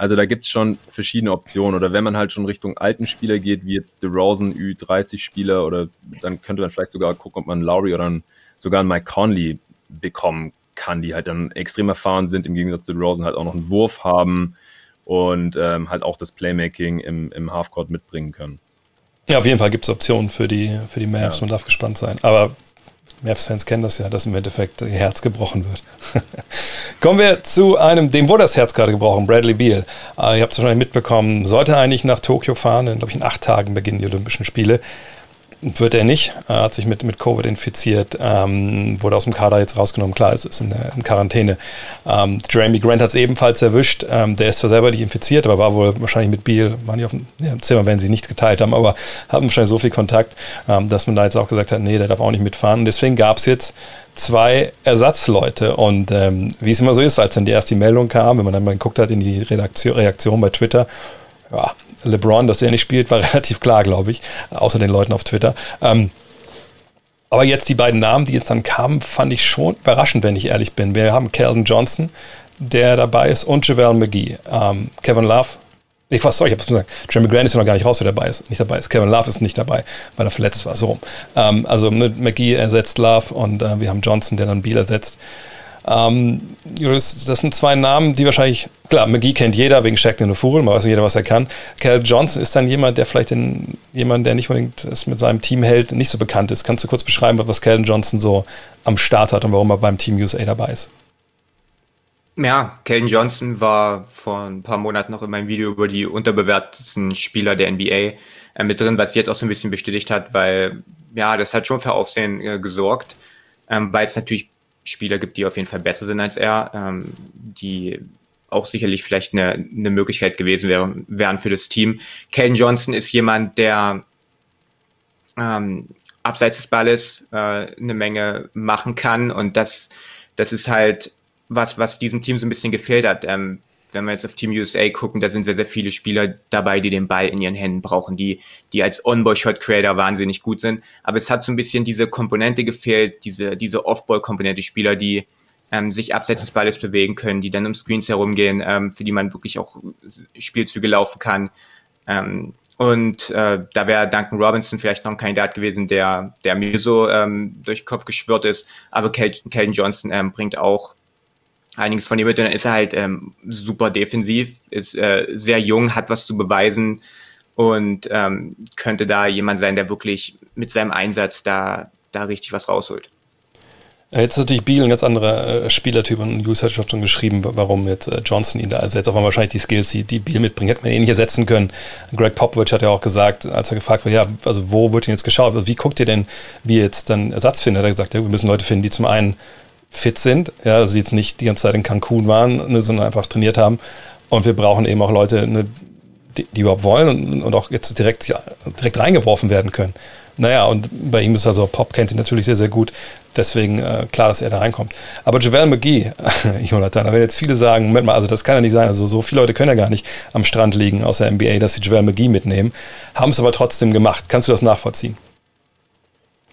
Also da gibt es schon verschiedene Optionen. Oder wenn man halt schon Richtung alten Spieler geht, wie jetzt DeRozan, Ü30-Spieler, oder dann könnte man vielleicht sogar gucken, ob man Lowry oder einen, sogar einen Mike Conley bekommen kann, die halt dann extrem erfahren sind, im Gegensatz zu DeRozan halt auch noch einen Wurf haben und ähm, halt auch das Playmaking im, im Halfcourt mitbringen können. Ja, auf jeden Fall gibt es Optionen für die, für die Mavs. Ja. Man darf gespannt sein. Aber Mavs-Fans kennen das ja, dass im Endeffekt ihr Herz gebrochen wird. Kommen wir zu einem, dem wurde das Herz gerade gebrochen, Bradley Beal. Äh, ihr habt es wahrscheinlich mitbekommen, sollte eigentlich nach Tokio fahren, in, glaube ich, in acht Tagen beginnen die Olympischen Spiele. Wird er nicht, er hat sich mit, mit Covid infiziert, ähm, wurde aus dem Kader jetzt rausgenommen. Klar, es ist in, in Quarantäne. Ähm, Jeremy Grant hat es ebenfalls erwischt. Ähm, der ist zwar selber nicht infiziert, aber war wohl wahrscheinlich mit Beal, waren die auf dem Zimmer, wenn sie nicht geteilt haben, aber hatten wahrscheinlich so viel Kontakt, ähm, dass man da jetzt auch gesagt hat, nee, der darf auch nicht mitfahren. deswegen gab es jetzt zwei Ersatzleute. Und ähm, wie es immer so ist, als dann die erste Meldung kam, wenn man dann mal geguckt hat in die Redaktion, Reaktion bei Twitter, ja, LeBron, dass er nicht spielt, war relativ klar, glaube ich, außer den Leuten auf Twitter. Ähm, aber jetzt die beiden Namen, die jetzt dann kamen, fand ich schon überraschend, wenn ich ehrlich bin. Wir haben Calvin Johnson, der dabei ist, und JaVale McGee. Ähm, Kevin Love Ich war sorry, ich habe gesagt, Jeremy Grant ist ja noch gar nicht raus, wer dabei ist. Nicht dabei ist. Kevin Love ist nicht dabei, weil er verletzt war. So rum. Ähm, also mit McGee ersetzt Love und äh, wir haben Johnson, der dann Beal ersetzt. Ähm, das sind zwei Namen, die wahrscheinlich, klar, McGee kennt jeder wegen Shaq den Fuhrl, man weiß jeder, was er kann. Cal Johnson ist dann jemand, der vielleicht den, jemand, der nicht unbedingt es mit seinem Team hält, nicht so bekannt ist. Kannst du kurz beschreiben, was Cal Johnson so am Start hat und warum er beim Team USA dabei ist? Ja, Kellen Johnson war vor ein paar Monaten noch in meinem Video über die unterbewertetsten Spieler der NBA äh, mit drin, was jetzt auch so ein bisschen bestätigt hat, weil ja, das hat schon für Aufsehen äh, gesorgt, ähm, weil es natürlich Spieler gibt, die auf jeden Fall besser sind als er, ähm, die auch sicherlich vielleicht eine, eine Möglichkeit gewesen wären, wären für das Team. Kellen Johnson ist jemand, der ähm, abseits des Balles äh, eine Menge machen kann und das, das ist halt was, was diesem Team so ein bisschen gefehlt hat. Ähm, wenn wir jetzt auf Team USA gucken, da sind sehr, sehr viele Spieler dabei, die den Ball in ihren Händen brauchen, die, die als On-Ball-Shot-Creator wahnsinnig gut sind. Aber es hat so ein bisschen diese Komponente gefehlt, diese, diese Off-Ball-Komponente, Spieler, die ähm, sich abseits des Balles bewegen können, die dann um Screens herumgehen, ähm, für die man wirklich auch Spielzüge laufen kann. Ähm, und äh, da wäre Duncan Robinson vielleicht noch ein Kandidat gewesen, der, der mir so ähm, durch den Kopf geschwört ist. Aber Kelton Johnson ähm, bringt auch einiges von ihm mit. Und dann ist er halt ähm, super defensiv, ist äh, sehr jung, hat was zu beweisen und ähm, könnte da jemand sein, der wirklich mit seinem Einsatz da, da richtig was rausholt. Jetzt ist natürlich Beal ein ganz anderer äh, Spielertyp und Hughes hat schon geschrieben, warum jetzt äh, Johnson ihn da ersetzt. Auch wahrscheinlich die Skills, die, Beal mitbringt, hätte man ihn nicht ersetzen können. Greg Popovich hat ja auch gesagt, als er gefragt wurde, ja, also wo wird denn jetzt geschaut? Also wie guckt ihr denn, wie ihr jetzt dann Ersatz findet? Hat er gesagt, ja, wir müssen Leute finden, die zum einen fit sind, ja, also jetzt nicht die ganze Zeit in Cancun waren, ne, sondern einfach trainiert haben. Und wir brauchen eben auch Leute, ne, die, die, überhaupt wollen und, und, auch jetzt direkt, direkt reingeworfen werden können. Naja, und bei ihm ist also, Pop kennt ihn natürlich sehr, sehr gut. Deswegen äh, klar, dass er da reinkommt. Aber Javel McGee, Jonathan, da werden jetzt viele sagen, Moment mal, also das kann ja nicht sein. Also so viele Leute können ja gar nicht am Strand liegen aus der NBA, dass sie Javel McGee mitnehmen. Haben es aber trotzdem gemacht. Kannst du das nachvollziehen?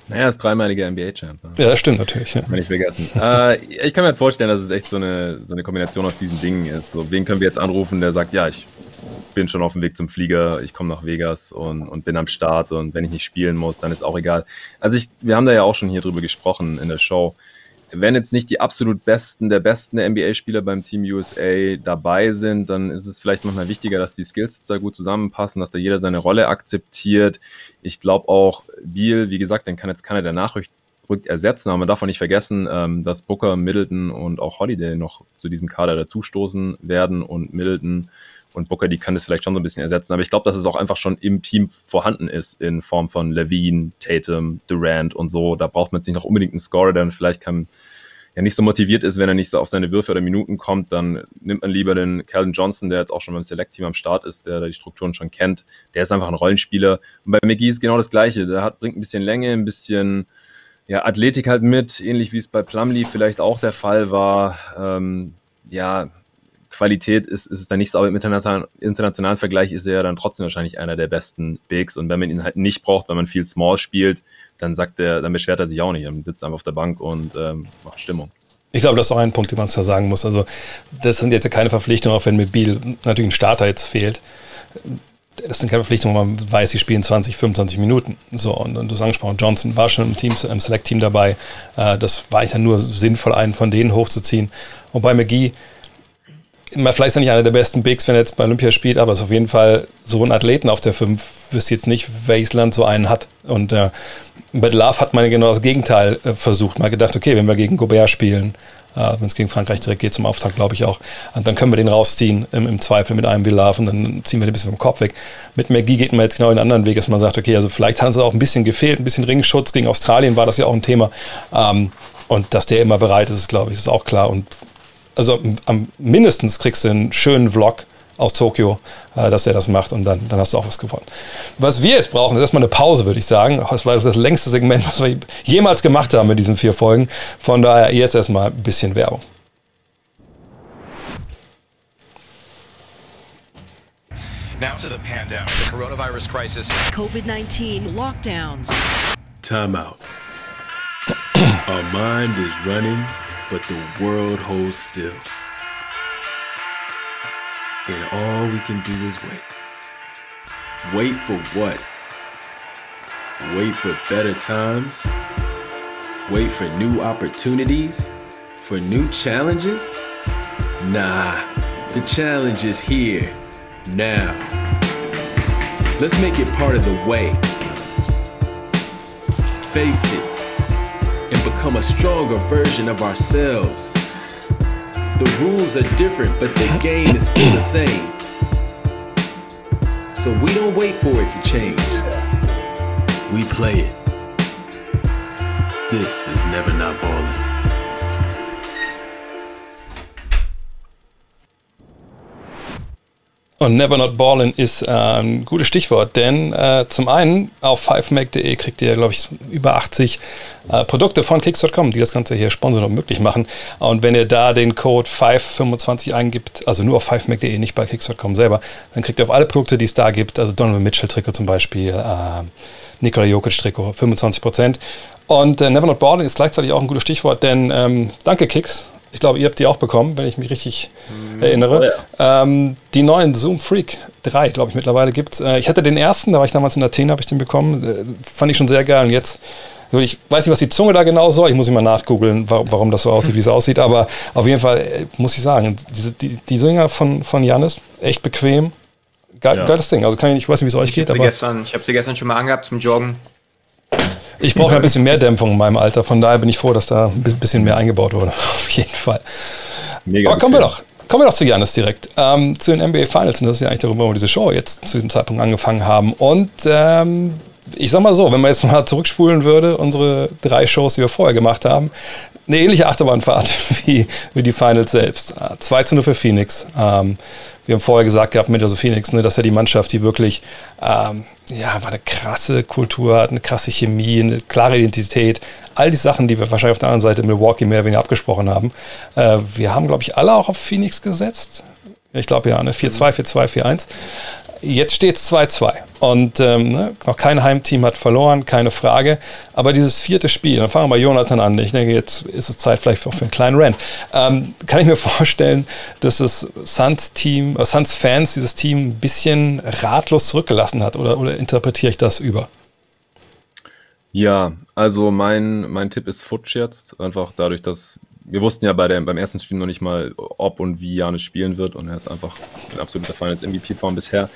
Naja, ist dreimaliger NBA-Champ. Ne? Ja, das stimmt natürlich. Ja. Wenn ich vergessen. äh, ich kann mir halt vorstellen, dass es echt so eine, so eine Kombination aus diesen Dingen ist. So, wen können wir jetzt anrufen, der sagt, ja, ich bin schon auf dem Weg zum Flieger, ich komme nach Vegas und, und bin am Start und wenn ich nicht spielen muss, dann ist auch egal. Also ich, wir haben da ja auch schon hier drüber gesprochen in der Show wenn jetzt nicht die absolut besten der besten NBA-Spieler beim Team USA dabei sind, dann ist es vielleicht manchmal wichtiger, dass die Skills da gut zusammenpassen, dass da jeder seine Rolle akzeptiert. Ich glaube auch, Beal, wie gesagt, den kann jetzt keiner der Nachrückt ersetzen, aber man darf auch nicht vergessen, ähm, dass Booker, Middleton und auch Holiday noch zu diesem Kader dazustoßen werden und Middleton und Booker, die können das vielleicht schon so ein bisschen ersetzen. Aber ich glaube, dass es auch einfach schon im Team vorhanden ist, in Form von Levine, Tatum, Durant und so. Da braucht man jetzt nicht noch unbedingt einen Scorer, der dann vielleicht kann, ja nicht so motiviert ist, wenn er nicht so auf seine Würfe oder Minuten kommt, dann nimmt man lieber den Calvin Johnson, der jetzt auch schon beim Select-Team am Start ist, der die Strukturen schon kennt. Der ist einfach ein Rollenspieler. Und bei McGee ist genau das Gleiche. Der hat, bringt ein bisschen Länge, ein bisschen ja, Athletik halt mit, ähnlich wie es bei Plumlee vielleicht auch der Fall war. Ähm, ja, Qualität ist, ist es dann nicht so, aber im internationalen, internationalen Vergleich ist er ja dann trotzdem wahrscheinlich einer der besten Bigs. Und wenn man ihn halt nicht braucht, weil man viel Small spielt, dann sagt er, dann beschwert er sich auch nicht. Dann sitzt einfach auf der Bank und ähm, macht Stimmung. Ich glaube, das ist auch ein Punkt, den man ja sagen muss. Also, das sind jetzt keine Verpflichtungen, auch wenn mit Biel natürlich ein Starter jetzt fehlt. Das sind keine Verpflichtungen, man weiß, sie spielen 20, 25 Minuten. So, und, und du hast angesprochen, Johnson war schon im, Team, im Select-Team dabei. Äh, das war dann nur sinnvoll, einen von denen hochzuziehen. Und bei McGee, vielleicht ist er nicht einer der besten Bigs, wenn er jetzt bei Olympia spielt, aber es ist auf jeden Fall so ein Athleten auf der 5. Wüsste jetzt nicht, welches Land so einen hat. Und äh, bei Love hat man genau das Gegenteil äh, versucht. Mal gedacht, okay, wenn wir gegen Gobert spielen, äh, wenn es gegen Frankreich direkt geht zum Auftakt, glaube ich auch, dann können wir den rausziehen im, im Zweifel mit einem Will Love und dann ziehen wir den ein bisschen vom Kopf weg. Mit McGee geht man jetzt genau einen anderen Weg, dass man sagt, okay, also vielleicht hat es auch ein bisschen gefehlt, ein bisschen Ringschutz. Gegen Australien war das ja auch ein Thema. Ähm, und dass der immer bereit ist, glaube ich, ist auch klar. Und also am mindestens kriegst du einen schönen Vlog aus Tokio, äh, dass er das macht und dann, dann hast du auch was gewonnen. Was wir jetzt brauchen, ist erstmal eine Pause, würde ich sagen. Das war das längste Segment, was wir jemals gemacht haben mit diesen vier Folgen. Von daher jetzt erstmal ein bisschen Werbung. Now to the pandemic, the coronavirus crisis, COVID 19 lockdowns. Time out. Our mind is running but the world holds still. And all we can do is wait. Wait for what? Wait for better times? Wait for new opportunities? For new challenges? Nah, the challenge is here, now. Let's make it part of the way. Face it and become a stronger version of ourselves. The rules are different, but the game is still the same. So we don't wait for it to change. We play it. This is Never Not Ballin'. Und Never Not Ballin' ist äh, ein gutes Stichwort, denn äh, zum einen auf 5mac.de kriegt ihr, glaube ich, über 80 äh, Produkte von Kicks.com, die das Ganze hier sponsern und möglich machen. Und wenn ihr da den Code 525 eingibt, also nur auf 5mac.de, nicht bei Kicks.com selber, dann kriegt ihr auf alle Produkte, die es da gibt, also Donovan Mitchell Trikot zum Beispiel, äh, Nikola Jokic Trikot, 25%. Und äh, Never Not Ballin' ist gleichzeitig auch ein gutes Stichwort, denn ähm, danke Kicks, ich glaube, ihr habt die auch bekommen, wenn ich mich richtig mhm. erinnere. Oh, ja. ähm, die neuen Zoom Freak 3, glaube ich, mittlerweile gibt es. Äh, ich hatte den ersten, da war ich damals in Athen, habe ich den bekommen. Äh, fand ich schon sehr geil. Und jetzt, ich weiß nicht, was die Zunge da genau soll. Ich muss immer nachgoogeln, warum, warum das so aussieht, wie es aussieht. Aber auf jeden Fall äh, muss ich sagen, diese, die, die Sänger von, von Janis, echt bequem. Geil, ja. Geiles Ding. Also kann ich, ich weiß nicht, wie es euch geht. aber gestern, ich habe sie gestern schon mal angehabt zum Joggen. Ich brauche ja ein bisschen mehr Dämpfung in meinem Alter, von daher bin ich froh, dass da ein bisschen mehr eingebaut wurde. Auf jeden Fall. Mega Aber kommen wir doch. Kommen wir doch zu Janis direkt. Ähm, zu den NBA Finals. Und das ist ja eigentlich darüber, wo wir diese Show jetzt zu diesem Zeitpunkt angefangen haben. Und ähm, ich sag mal so, wenn man jetzt mal zurückspulen würde, unsere drei Shows, die wir vorher gemacht haben, eine ähnliche Achterbahnfahrt wie, wie die Finals selbst. 2 zu 0 für Phoenix. Ähm, wir haben vorher gesagt gehabt mit also Phoenix, ne, dass ja die Mannschaft, die wirklich ähm, ja, eine krasse Kultur hat, eine krasse Chemie, eine klare Identität. All die Sachen, die wir wahrscheinlich auf der anderen Seite Milwaukee mehr oder weniger abgesprochen haben. Äh, wir haben, glaube ich, alle auch auf Phoenix gesetzt. Ich glaube ja, ne? 4-2, 4-2, 4-1. Jetzt steht es 2-2 und ähm, ne, noch kein Heimteam hat verloren, keine Frage. Aber dieses vierte Spiel, dann fangen wir bei Jonathan an. Ich denke, jetzt ist es Zeit vielleicht auch für einen kleinen Rant. Ähm, kann ich mir vorstellen, dass das Suns-Team, äh, Suns-Fans dieses Team ein bisschen ratlos zurückgelassen hat oder, oder interpretiere ich das über? Ja, also mein, mein Tipp ist futsch jetzt. Einfach dadurch, dass wir wussten ja bei der, beim ersten Spiel noch nicht mal, ob und wie Janis spielen wird und er ist einfach in absoluter Finals MVP-Form bisher.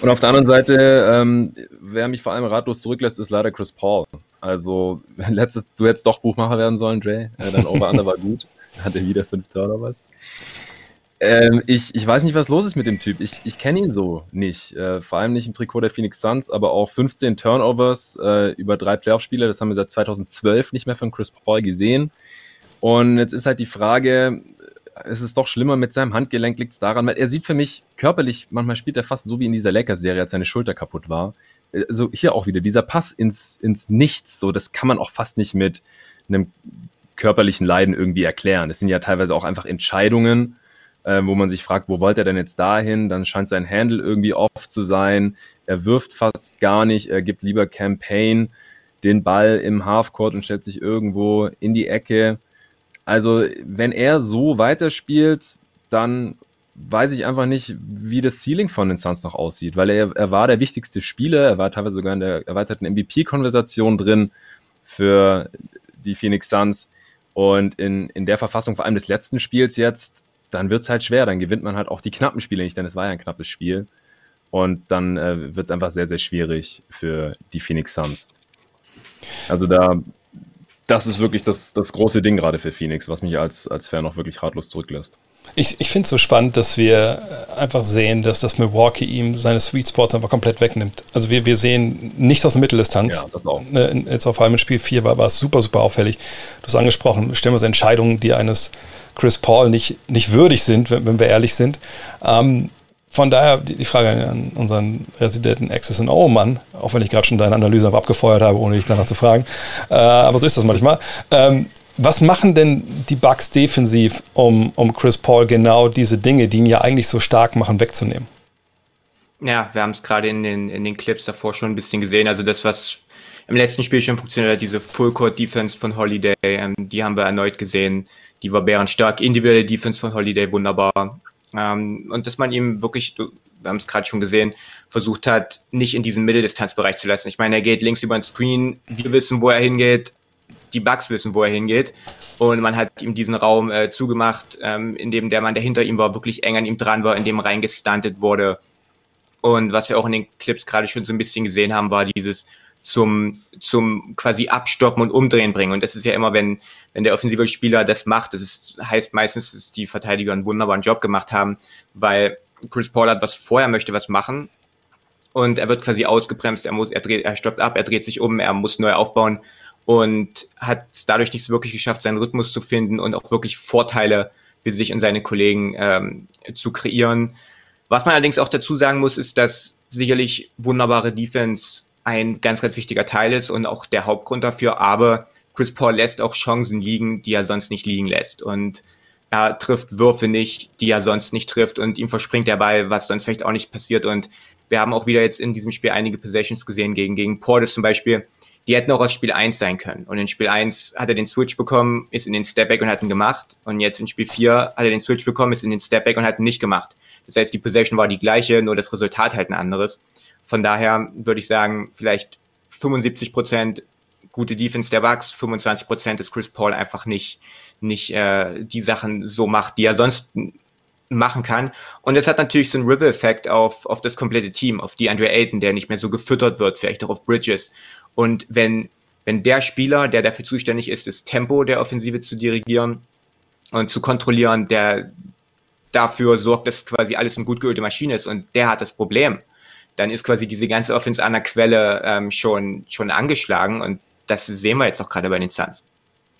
Und auf der anderen Seite, ähm, wer mich vor allem ratlos zurücklässt, ist leider Chris Paul. Also, letztes, du hättest doch Buchmacher werden sollen, Jay. Äh, dein Over-Under war gut. Hatte wieder fünf Turnovers. Ähm, ich, ich weiß nicht, was los ist mit dem Typ. Ich, ich kenne ihn so nicht. Äh, vor allem nicht im Trikot der Phoenix Suns, aber auch 15 Turnovers äh, über drei Playoff-Spiele. Das haben wir seit 2012 nicht mehr von Chris Paul gesehen. Und jetzt ist halt die Frage, es ist doch schlimmer mit seinem Handgelenk, liegt es daran, weil er sieht für mich körperlich, manchmal spielt er fast so wie in dieser Lakers-Serie, als seine Schulter kaputt war. Also hier auch wieder, dieser Pass ins, ins Nichts, so, das kann man auch fast nicht mit einem körperlichen Leiden irgendwie erklären. Es sind ja teilweise auch einfach Entscheidungen, äh, wo man sich fragt, wo wollte er denn jetzt dahin? Dann scheint sein Handle irgendwie off zu sein. Er wirft fast gar nicht, er gibt lieber Campaign den Ball im Halfcourt und stellt sich irgendwo in die Ecke. Also, wenn er so weiterspielt, dann weiß ich einfach nicht, wie das Ceiling von den Suns noch aussieht, weil er, er war der wichtigste Spieler, er war teilweise sogar in der erweiterten MVP-Konversation drin für die Phoenix Suns. Und in, in der Verfassung, vor allem des letzten Spiels jetzt, dann wird es halt schwer. Dann gewinnt man halt auch die knappen Spiele nicht, denn es war ja ein knappes Spiel. Und dann äh, wird es einfach sehr, sehr schwierig für die Phoenix Suns. Also da das ist wirklich das, das große Ding gerade für Phoenix, was mich als, als Fan auch wirklich ratlos zurücklässt. Ich, ich finde es so spannend, dass wir äh, einfach sehen, dass das Milwaukee ihm seine Sweet Spots einfach komplett wegnimmt. Also wir, wir sehen nichts aus der Mitteldistanz. Ja, das auch. Ne, jetzt auf einmal in Spiel 4 war, war es super, super auffällig. Du hast angesprochen, stellen wir uns Entscheidungen, die eines Chris Paul nicht, nicht würdig sind, wenn, wenn wir ehrlich sind. Ähm, von daher die Frage an unseren Residenten Access and O Mann, auch wenn ich gerade schon deine Analyse abgefeuert habe, ohne dich danach zu fragen. Äh, aber so ist das manchmal. Ähm, was machen denn die Bugs defensiv, um, um Chris Paul genau diese Dinge, die ihn ja eigentlich so stark machen, wegzunehmen? Ja, wir haben es gerade in den, in den Clips davor schon ein bisschen gesehen. Also das, was im letzten Spiel schon funktioniert hat, diese Full Court Defense von Holiday, ähm, die haben wir erneut gesehen. Die war bärenstark. Individuelle Defense von Holiday wunderbar. Ähm, und dass man ihm wirklich, wir haben es gerade schon gesehen, versucht hat, nicht in diesen Mitteldistanzbereich zu lassen. Ich meine, er geht links über den Screen, wir wissen, wo er hingeht, die Bugs wissen, wo er hingeht. Und man hat ihm diesen Raum äh, zugemacht, ähm, in dem der Mann, der hinter ihm war, wirklich eng an ihm dran war, in dem reingestuntet wurde. Und was wir auch in den Clips gerade schon so ein bisschen gesehen haben, war dieses zum, zum quasi Abstoppen und Umdrehen bringen. Und das ist ja immer, wenn, wenn der offensive Spieler das macht, das ist, heißt meistens, dass die Verteidiger einen wunderbaren Job gemacht haben, weil Chris Paul hat was vor, er möchte was machen und er wird quasi ausgebremst, er muss, er dreht, er stoppt ab, er dreht sich um, er muss neu aufbauen und hat dadurch nicht wirklich geschafft, seinen Rhythmus zu finden und auch wirklich Vorteile für sich und seine Kollegen ähm, zu kreieren. Was man allerdings auch dazu sagen muss, ist, dass sicherlich wunderbare Defense ein ganz, ganz wichtiger Teil ist und auch der Hauptgrund dafür. Aber Chris Paul lässt auch Chancen liegen, die er sonst nicht liegen lässt. Und er trifft Würfe nicht, die er sonst nicht trifft und ihm verspringt der Ball, was sonst vielleicht auch nicht passiert. Und wir haben auch wieder jetzt in diesem Spiel einige Possessions gesehen gegen, gegen Portis zum Beispiel, die hätten auch aus Spiel 1 sein können. Und in Spiel 1 hat er den Switch bekommen, ist in den Stepback und hat ihn gemacht. Und jetzt in Spiel 4 hat er den Switch bekommen, ist in den Stepback und hat ihn nicht gemacht. Das heißt, die Possession war die gleiche, nur das Resultat halt ein anderes. Von daher würde ich sagen, vielleicht 75 Prozent gute Defense der Bucks, 25 Prozent ist Chris Paul einfach nicht, nicht äh, die Sachen so macht, die er sonst machen kann. Und es hat natürlich so einen Ripple-Effekt auf, auf das komplette Team, auf die Andre Ayton, der nicht mehr so gefüttert wird, vielleicht auch auf Bridges. Und wenn, wenn der Spieler, der dafür zuständig ist, das Tempo der Offensive zu dirigieren und zu kontrollieren, der dafür sorgt, dass quasi alles eine gut geölte Maschine ist und der hat das Problem, dann ist quasi diese ganze Offense an der Quelle ähm, schon, schon angeschlagen und das sehen wir jetzt auch gerade bei den Suns.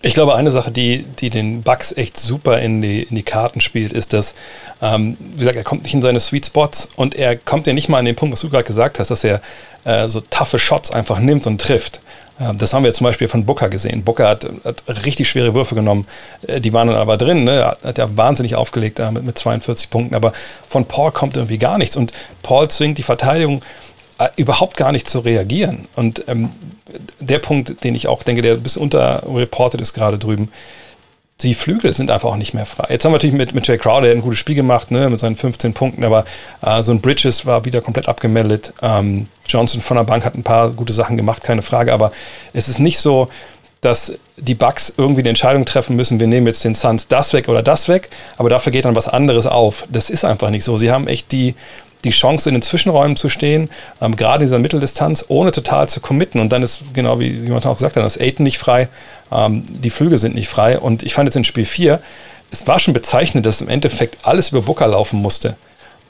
Ich glaube, eine Sache, die, die den Bucks echt super in die, in die Karten spielt, ist, dass, ähm, wie gesagt, er kommt nicht in seine Sweet Spots und er kommt ja nicht mal an den Punkt, was du gerade gesagt hast, dass er äh, so taffe Shots einfach nimmt und trifft. Ähm, das haben wir zum Beispiel von Booker gesehen. Booker hat, hat richtig schwere Würfe genommen, äh, die waren dann aber drin, ne? hat ja wahnsinnig aufgelegt mit, mit 42 Punkten, aber von Paul kommt irgendwie gar nichts und Paul zwingt die Verteidigung äh, überhaupt gar nicht zu reagieren. Und ähm, der Punkt, den ich auch denke, der bis unterreportet ist gerade drüben, die Flügel sind einfach auch nicht mehr frei. Jetzt haben wir natürlich mit, mit Jay Crowder ein gutes Spiel gemacht, ne, mit seinen 15 Punkten, aber äh, so ein Bridges war wieder komplett abgemeldet. Ähm, Johnson von der Bank hat ein paar gute Sachen gemacht, keine Frage, aber es ist nicht so, dass die Bucks irgendwie eine Entscheidung treffen müssen, wir nehmen jetzt den Suns das weg oder das weg, aber dafür geht dann was anderes auf. Das ist einfach nicht so. Sie haben echt die, die Chance, in den Zwischenräumen zu stehen, ähm, gerade in dieser Mitteldistanz, ohne total zu committen. Und dann ist, genau wie jemand auch gesagt hat, das Aiden nicht frei, ähm, die Flüge sind nicht frei. Und ich fand jetzt in Spiel 4, es war schon bezeichnend, dass im Endeffekt alles über Booker laufen musste.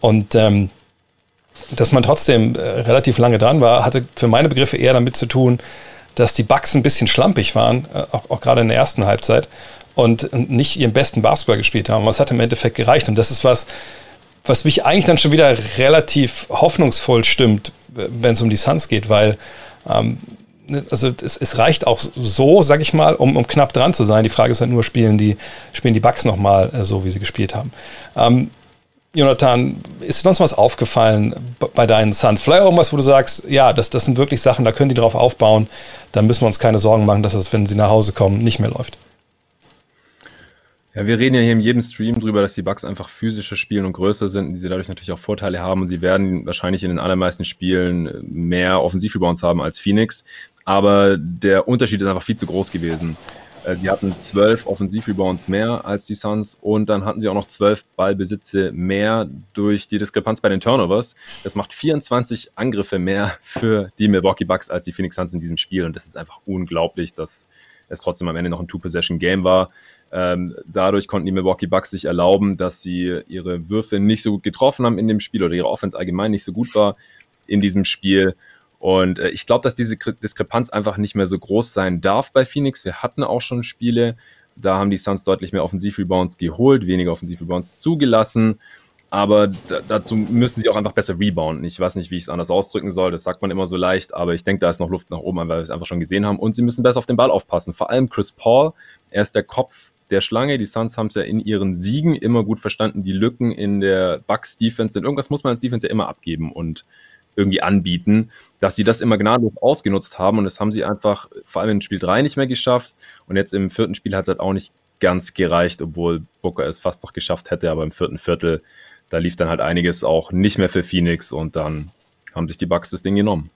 Und ähm, dass man trotzdem äh, relativ lange dran war, hatte für meine Begriffe eher damit zu tun, dass die Bugs ein bisschen schlampig waren, äh, auch, auch gerade in der ersten Halbzeit, und nicht ihren besten Basketball gespielt haben. Was hat im Endeffekt gereicht? Und das ist was, was mich eigentlich dann schon wieder relativ hoffnungsvoll stimmt, wenn es um die Suns geht, weil ähm, also es, es, reicht auch so, sag ich mal, um, um knapp dran zu sein. Die Frage ist halt nur, spielen die, spielen die Bugs nochmal äh, so, wie sie gespielt haben. Ähm, Jonathan, ist sonst was aufgefallen bei deinen Suns? Vielleicht irgendwas, wo du sagst, ja, das, das sind wirklich Sachen, da können die drauf aufbauen. Da müssen wir uns keine Sorgen machen, dass es, wenn sie nach Hause kommen, nicht mehr läuft. Ja, wir reden ja hier in jedem Stream drüber, dass die Bugs einfach physischer spielen und größer sind, die sie dadurch natürlich auch Vorteile haben und sie werden wahrscheinlich in den allermeisten Spielen mehr Offensivrebounds haben als Phoenix. Aber der Unterschied ist einfach viel zu groß gewesen. Äh, sie hatten zwölf Offensivrebounds mehr als die Suns und dann hatten sie auch noch zwölf Ballbesitze mehr durch die Diskrepanz bei den Turnovers. Das macht 24 Angriffe mehr für die Milwaukee Bucks als die Phoenix Suns in diesem Spiel und das ist einfach unglaublich, dass es trotzdem am Ende noch ein Two-Possession-Game war. Ähm, dadurch konnten die Milwaukee Bucks sich erlauben, dass sie ihre Würfe nicht so gut getroffen haben in dem Spiel oder ihre Offense allgemein nicht so gut war in diesem Spiel. Und äh, ich glaube, dass diese Diskrepanz einfach nicht mehr so groß sein darf bei Phoenix. Wir hatten auch schon Spiele, da haben die Suns deutlich mehr Offensivrebounds geholt, weniger Offensivrebounds zugelassen. Aber dazu müssen sie auch einfach besser rebounden. Ich weiß nicht, wie ich es anders ausdrücken soll. Das sagt man immer so leicht, aber ich denke, da ist noch Luft nach oben, weil wir es einfach schon gesehen haben. Und sie müssen besser auf den Ball aufpassen. Vor allem Chris Paul. Er ist der Kopf der Schlange. Die Suns haben es ja in ihren Siegen immer gut verstanden, die Lücken in der Bucks Defense. Denn irgendwas muss man als Defense ja immer abgeben und irgendwie anbieten, dass sie das immer gnadenlos ausgenutzt haben. Und das haben sie einfach vor allem in Spiel 3 nicht mehr geschafft. Und jetzt im vierten Spiel hat es halt auch nicht ganz gereicht, obwohl Booker es fast noch geschafft hätte, aber im vierten Viertel, da lief dann halt einiges auch nicht mehr für Phoenix und dann haben sich die Bucks das Ding genommen.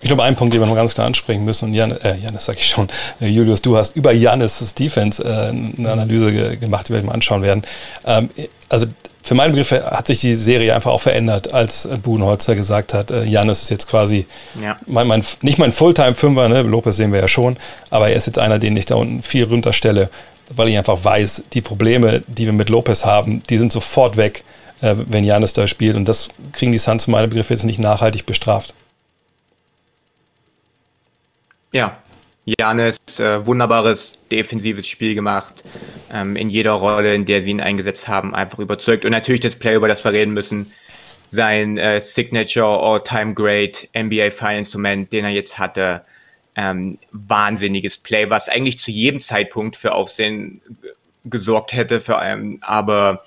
Ich glaube, ein Punkt, den wir noch ganz klar ansprechen müssen, und Jan, äh, Janis sag ich schon, äh, Julius, du hast über Janis' Defense äh, eine Analyse ge gemacht, die wir mal anschauen werden. Ähm, also für meine Begriffe hat sich die Serie einfach auch verändert, als Budenholzer gesagt hat, äh, Janis ist jetzt quasi ja. mein, mein, nicht mein Fulltime-Fünfer, ne? Lopez sehen wir ja schon, aber er ist jetzt einer, den ich da unten viel runterstelle, weil ich einfach weiß, die Probleme, die wir mit Lopez haben, die sind sofort weg, äh, wenn Janis da spielt. Und das kriegen die Suns für meine Begriffe jetzt nicht nachhaltig bestraft. Ja, Janis, äh, wunderbares defensives Spiel gemacht. Ähm, in jeder Rolle, in der sie ihn eingesetzt haben, einfach überzeugt. Und natürlich das Play, über das wir reden müssen. Sein äh, Signature All-Time Great NBA Finals Moment, den er jetzt hatte. Ähm, wahnsinniges Play, was eigentlich zu jedem Zeitpunkt für Aufsehen gesorgt hätte, für, ähm, aber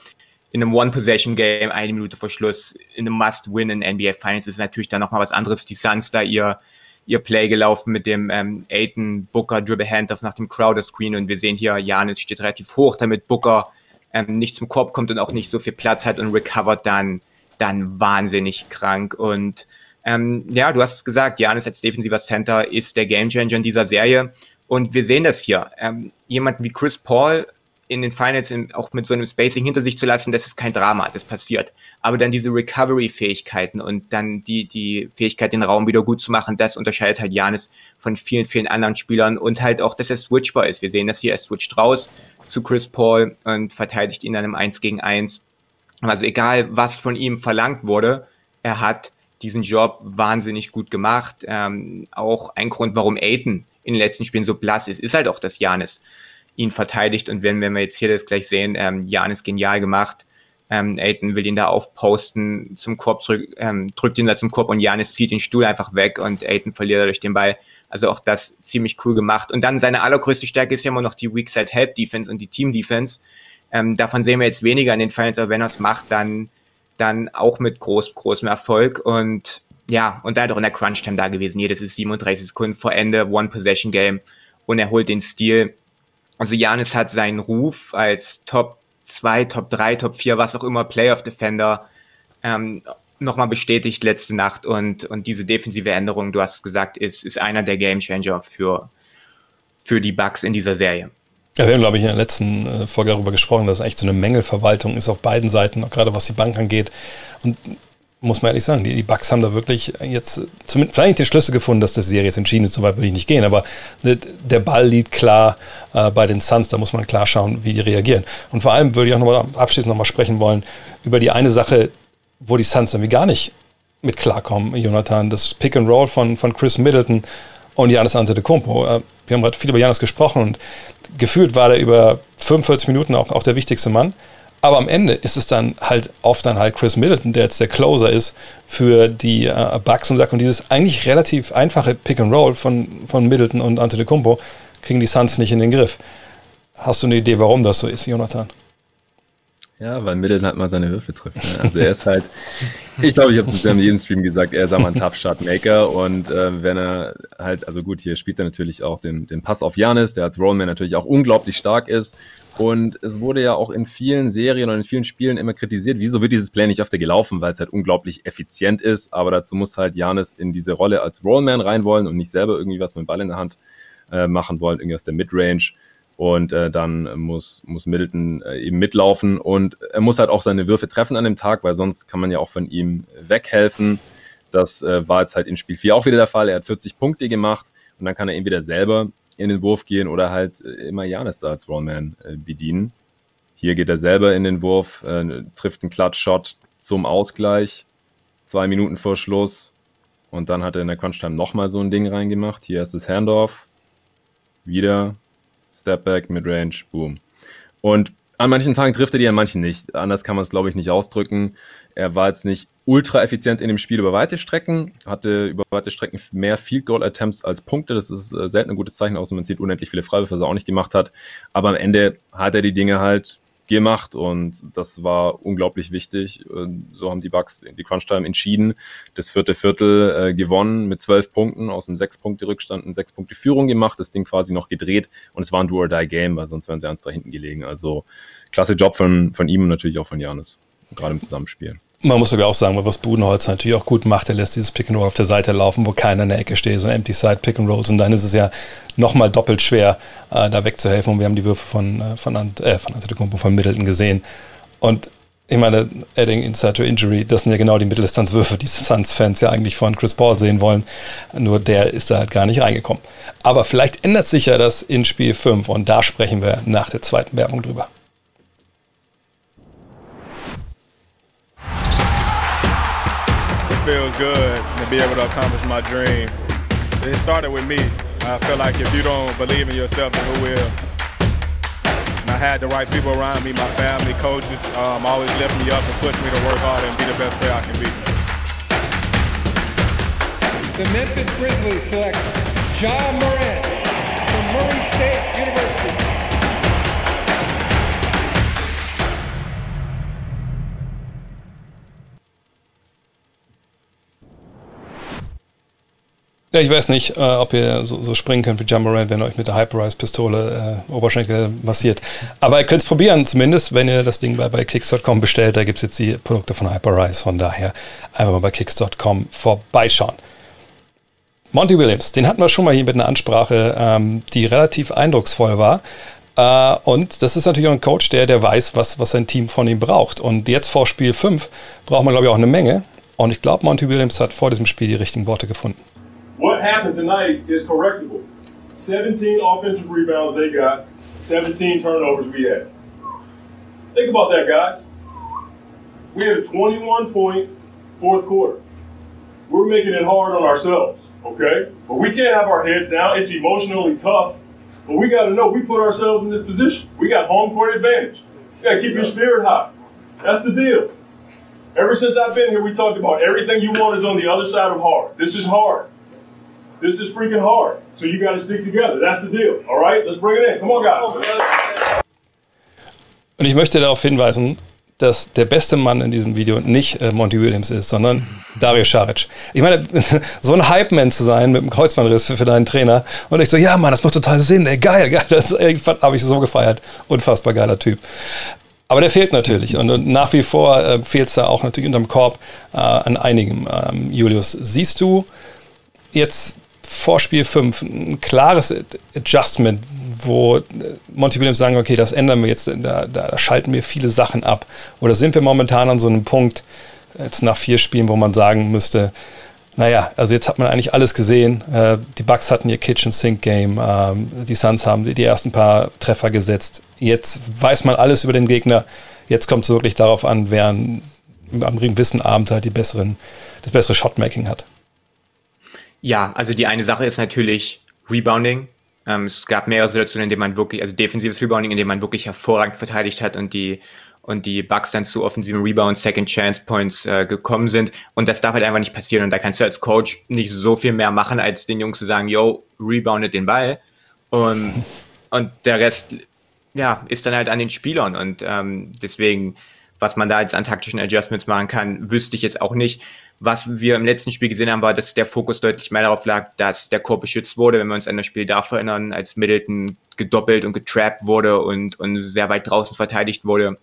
in einem One-Possession-Game, eine Minute vor Schluss, in einem Must-Win in NBA Finals ist natürlich dann nochmal was anderes. Die Suns da ihr ihr Play gelaufen mit dem ähm, Aiton Booker Dribble Handoff nach dem Crowder Screen. Und wir sehen hier, Janis steht relativ hoch, damit Booker ähm, nicht zum Korb kommt und auch nicht so viel Platz hat und recovert dann, dann wahnsinnig krank. Und ähm, ja, du hast es gesagt, Janis als defensiver Center ist der Gamechanger in dieser Serie. Und wir sehen das hier. Ähm, jemanden wie Chris Paul in den Finals in, auch mit so einem Spacing hinter sich zu lassen, das ist kein Drama, das passiert. Aber dann diese Recovery-Fähigkeiten und dann die, die Fähigkeit, den Raum wieder gut zu machen, das unterscheidet halt Janis von vielen, vielen anderen Spielern und halt auch, dass er switchbar ist. Wir sehen das hier, er switcht raus zu Chris Paul und verteidigt ihn dann im 1 gegen 1. Also egal, was von ihm verlangt wurde, er hat diesen Job wahnsinnig gut gemacht. Ähm, auch ein Grund, warum Aiden in den letzten Spielen so blass ist, ist halt auch, dass Janis ihn verteidigt. Und wenn, wenn wir jetzt hier das gleich sehen, ähm, Jan ist genial gemacht. Ähm, Aiden will ihn da aufposten, zum Korb zurück, ähm, drückt ihn da zum Korb und Janis zieht den Stuhl einfach weg und Aiden verliert dadurch den Ball. Also auch das ziemlich cool gemacht. Und dann seine allergrößte Stärke ist ja immer noch die Weak Side Help Defense und die Team Defense. Ähm, davon sehen wir jetzt weniger in den Finals, aber wenn er es macht, dann, dann auch mit groß, großem Erfolg. Und ja, und da auch in der Crunch Time da gewesen. Jedes ist 37 Sekunden vor Ende, One Possession Game und er holt den Stil. Also Janis hat seinen Ruf als Top 2, Top 3, Top 4, was auch immer, Playoff Defender ähm, nochmal bestätigt letzte Nacht und, und diese defensive Änderung, du hast gesagt, ist, ist einer der Gamechanger für, für die Bucks in dieser Serie. Ja, wir haben, glaube ich, in der letzten äh, Folge darüber gesprochen, dass es echt so eine Mängelverwaltung ist auf beiden Seiten, gerade was die Bank angeht. Und muss man ehrlich sagen, die, Bucks haben da wirklich jetzt zumindest vielleicht den Schlüssel gefunden, dass das Serie jetzt entschieden ist, so weit würde ich nicht gehen, aber der Ball liegt klar äh, bei den Suns, da muss man klar schauen, wie die reagieren. Und vor allem würde ich auch nochmal abschließend nochmal sprechen wollen über die eine Sache, wo die Suns irgendwie gar nicht mit klarkommen, Jonathan, das Pick and Roll von, von Chris Middleton und Janis Antetokounmpo. Äh, wir haben gerade viel über Janis gesprochen und gefühlt war der über 45 Minuten auch, auch der wichtigste Mann. Aber am Ende ist es dann halt oft dann halt Chris Middleton, der jetzt der Closer ist für die äh, Bucks und sagt, und dieses eigentlich relativ einfache Pick and Roll von, von Middleton und Antetokounmpo kriegen die Suns nicht in den Griff. Hast du eine Idee, warum das so ist, Jonathan? Ja, weil Middleton halt mal seine Würfe trifft. Ne? Also er ist halt, ich glaube, ich habe es in jedem Stream gesagt, er ist einmal ein Tough Shot Maker und äh, wenn er halt, also gut, hier spielt er natürlich auch den, den Pass auf Janis, der als Rollman natürlich auch unglaublich stark ist und es wurde ja auch in vielen Serien und in vielen Spielen immer kritisiert, wieso wird dieses Play nicht öfter gelaufen, weil es halt unglaublich effizient ist, aber dazu muss halt Janis in diese Rolle als Rollman rein wollen und nicht selber irgendwie was mit dem Ball in der Hand äh, machen wollen, irgendwie aus der Midrange und äh, dann muss, muss Middleton äh, eben mitlaufen und er muss halt auch seine Würfe treffen an dem Tag, weil sonst kann man ja auch von ihm weghelfen. Das äh, war jetzt halt in Spiel 4 auch wieder der Fall. Er hat 40 Punkte gemacht und dann kann er entweder selber in den Wurf gehen oder halt äh, immer Janis da als Rollman äh, bedienen. Hier geht er selber in den Wurf, äh, trifft einen Clutch-Shot zum Ausgleich, zwei Minuten vor Schluss und dann hat er in der Crunch-Time nochmal so ein Ding reingemacht. Hier ist das Handoff, wieder Stepback, Midrange, Boom. Und an manchen Tagen trifft er die, an manchen nicht. Anders kann man es, glaube ich, nicht ausdrücken. Er war jetzt nicht ultra effizient in dem Spiel über weite Strecken, hatte über weite Strecken mehr Field Goal Attempts als Punkte. Das ist äh, selten ein gutes Zeichen, außer man sieht unendlich viele Freiwürfe, was er auch nicht gemacht hat. Aber am Ende hat er die Dinge halt gemacht und das war unglaublich wichtig. So haben die Bucks die Crunch-Time entschieden, das vierte Viertel äh, gewonnen mit zwölf Punkten aus dem sechs Punkte Rückstand und sechs Punkte Führung gemacht, das Ding quasi noch gedreht und es war ein Do-or-Die-Game, weil sonst wären sie eins da hinten gelegen. Also klasse Job von, von ihm und natürlich auch von Janis, gerade im Zusammenspiel. Man muss sogar auch sagen, was Budenholz natürlich auch gut macht, er lässt dieses Pick and Roll auf der Seite laufen, wo keiner in der Ecke steht, so Empty Side Pick and Rolls und dann ist es ja nochmal doppelt schwer, äh, da wegzuhelfen und wir haben die Würfe von, äh, von, Ant, äh, von Antetokounmpo, von Middleton gesehen und ich meine, Adding Inside to Injury, das sind ja genau die Mitteldistanzwürfe, die Suns-Fans ja eigentlich von Chris Paul sehen wollen. Nur der ist da halt gar nicht reingekommen. Aber vielleicht ändert sich ja das in Spiel 5 und da sprechen wir nach der zweiten Werbung drüber. Feels good to be able to accomplish my dream. It started with me. I feel like if you don't believe in yourself, then who will? And I had the right people around me, my family, coaches, um, always lift me up and push me to work harder and be the best player I can be. The Memphis Grizzlies select John Morant from Murray State University. Ja, ich weiß nicht, äh, ob ihr so, so, springen könnt wie Jammerant, wenn euch mit der Hyperize-Pistole äh, Oberschenkel massiert. Aber ihr könnt es probieren, zumindest, wenn ihr das Ding bei, bei Kicks.com bestellt. Da gibt es jetzt die Produkte von Hyperize. Von daher einfach mal bei Kicks.com vorbeischauen. Monty Williams, den hatten wir schon mal hier mit einer Ansprache, ähm, die relativ eindrucksvoll war. Äh, und das ist natürlich auch ein Coach, der, der weiß, was, was sein Team von ihm braucht. Und jetzt vor Spiel 5 braucht man, glaube ich, auch eine Menge. Und ich glaube, Monty Williams hat vor diesem Spiel die richtigen Worte gefunden. What happened tonight is correctable. 17 offensive rebounds they got, 17 turnovers we had. Think about that, guys. We had a 21 point fourth quarter. We're making it hard on ourselves, okay? But we can't have our heads down. It's emotionally tough. But we got to know we put ourselves in this position. We got home court advantage. You got to keep your spirit high. That's the deal. Ever since I've been here, we talked about everything you want is on the other side of hard. This is hard. This is freaking hard. So you got to stick together. That's the deal. All right, let's bring it in. Come on, guys. Und ich möchte darauf hinweisen, dass der beste Mann in diesem Video nicht äh, Monty Williams ist, sondern Dario Saric. Ich meine, so ein Hype-Man zu sein mit einem Kreuzbandriss für, für, deinen Trainer und ich so, ja Mann, das macht total Sinn, ey, geil, geil, das habe ich so gefeiert. Unfassbar geiler Typ. Aber der fehlt natürlich und, und nach wie vor äh, fehlt es da auch natürlich unterm Korb äh, an einigen. Ähm, Julius, siehst du jetzt vor Spiel 5 ein klares Adjustment, wo Monty Williams sagen, okay, das ändern wir jetzt, da, da, schalten wir viele Sachen ab. Oder sind wir momentan an so einem Punkt, jetzt nach vier Spielen, wo man sagen müsste, naja, also jetzt hat man eigentlich alles gesehen. Äh, die Bucks hatten ihr Kitchen Sink Game, ähm, die Suns haben die ersten paar Treffer gesetzt. Jetzt weiß man alles über den Gegner. Jetzt kommt es wirklich darauf an, wer am gewissen Abend halt die besseren, das bessere Shotmaking hat. Ja, also die eine Sache ist natürlich Rebounding. Ähm, es gab mehrere Situationen, in denen man wirklich, also defensives Rebounding, in dem man wirklich hervorragend verteidigt hat und die und die Bugs dann zu offensiven Rebound, Second Chance Points äh, gekommen sind. Und das darf halt einfach nicht passieren. Und da kannst du als Coach nicht so viel mehr machen, als den Jungs zu sagen, yo, reboundet den Ball. Und, und der Rest, ja, ist dann halt an den Spielern. Und ähm, deswegen, was man da jetzt an taktischen Adjustments machen kann, wüsste ich jetzt auch nicht. Was wir im letzten Spiel gesehen haben, war, dass der Fokus deutlich mehr darauf lag, dass der Korb beschützt wurde. Wenn wir uns an das Spiel davor erinnern, als Middleton gedoppelt und getrappt wurde und, und sehr weit draußen verteidigt wurde,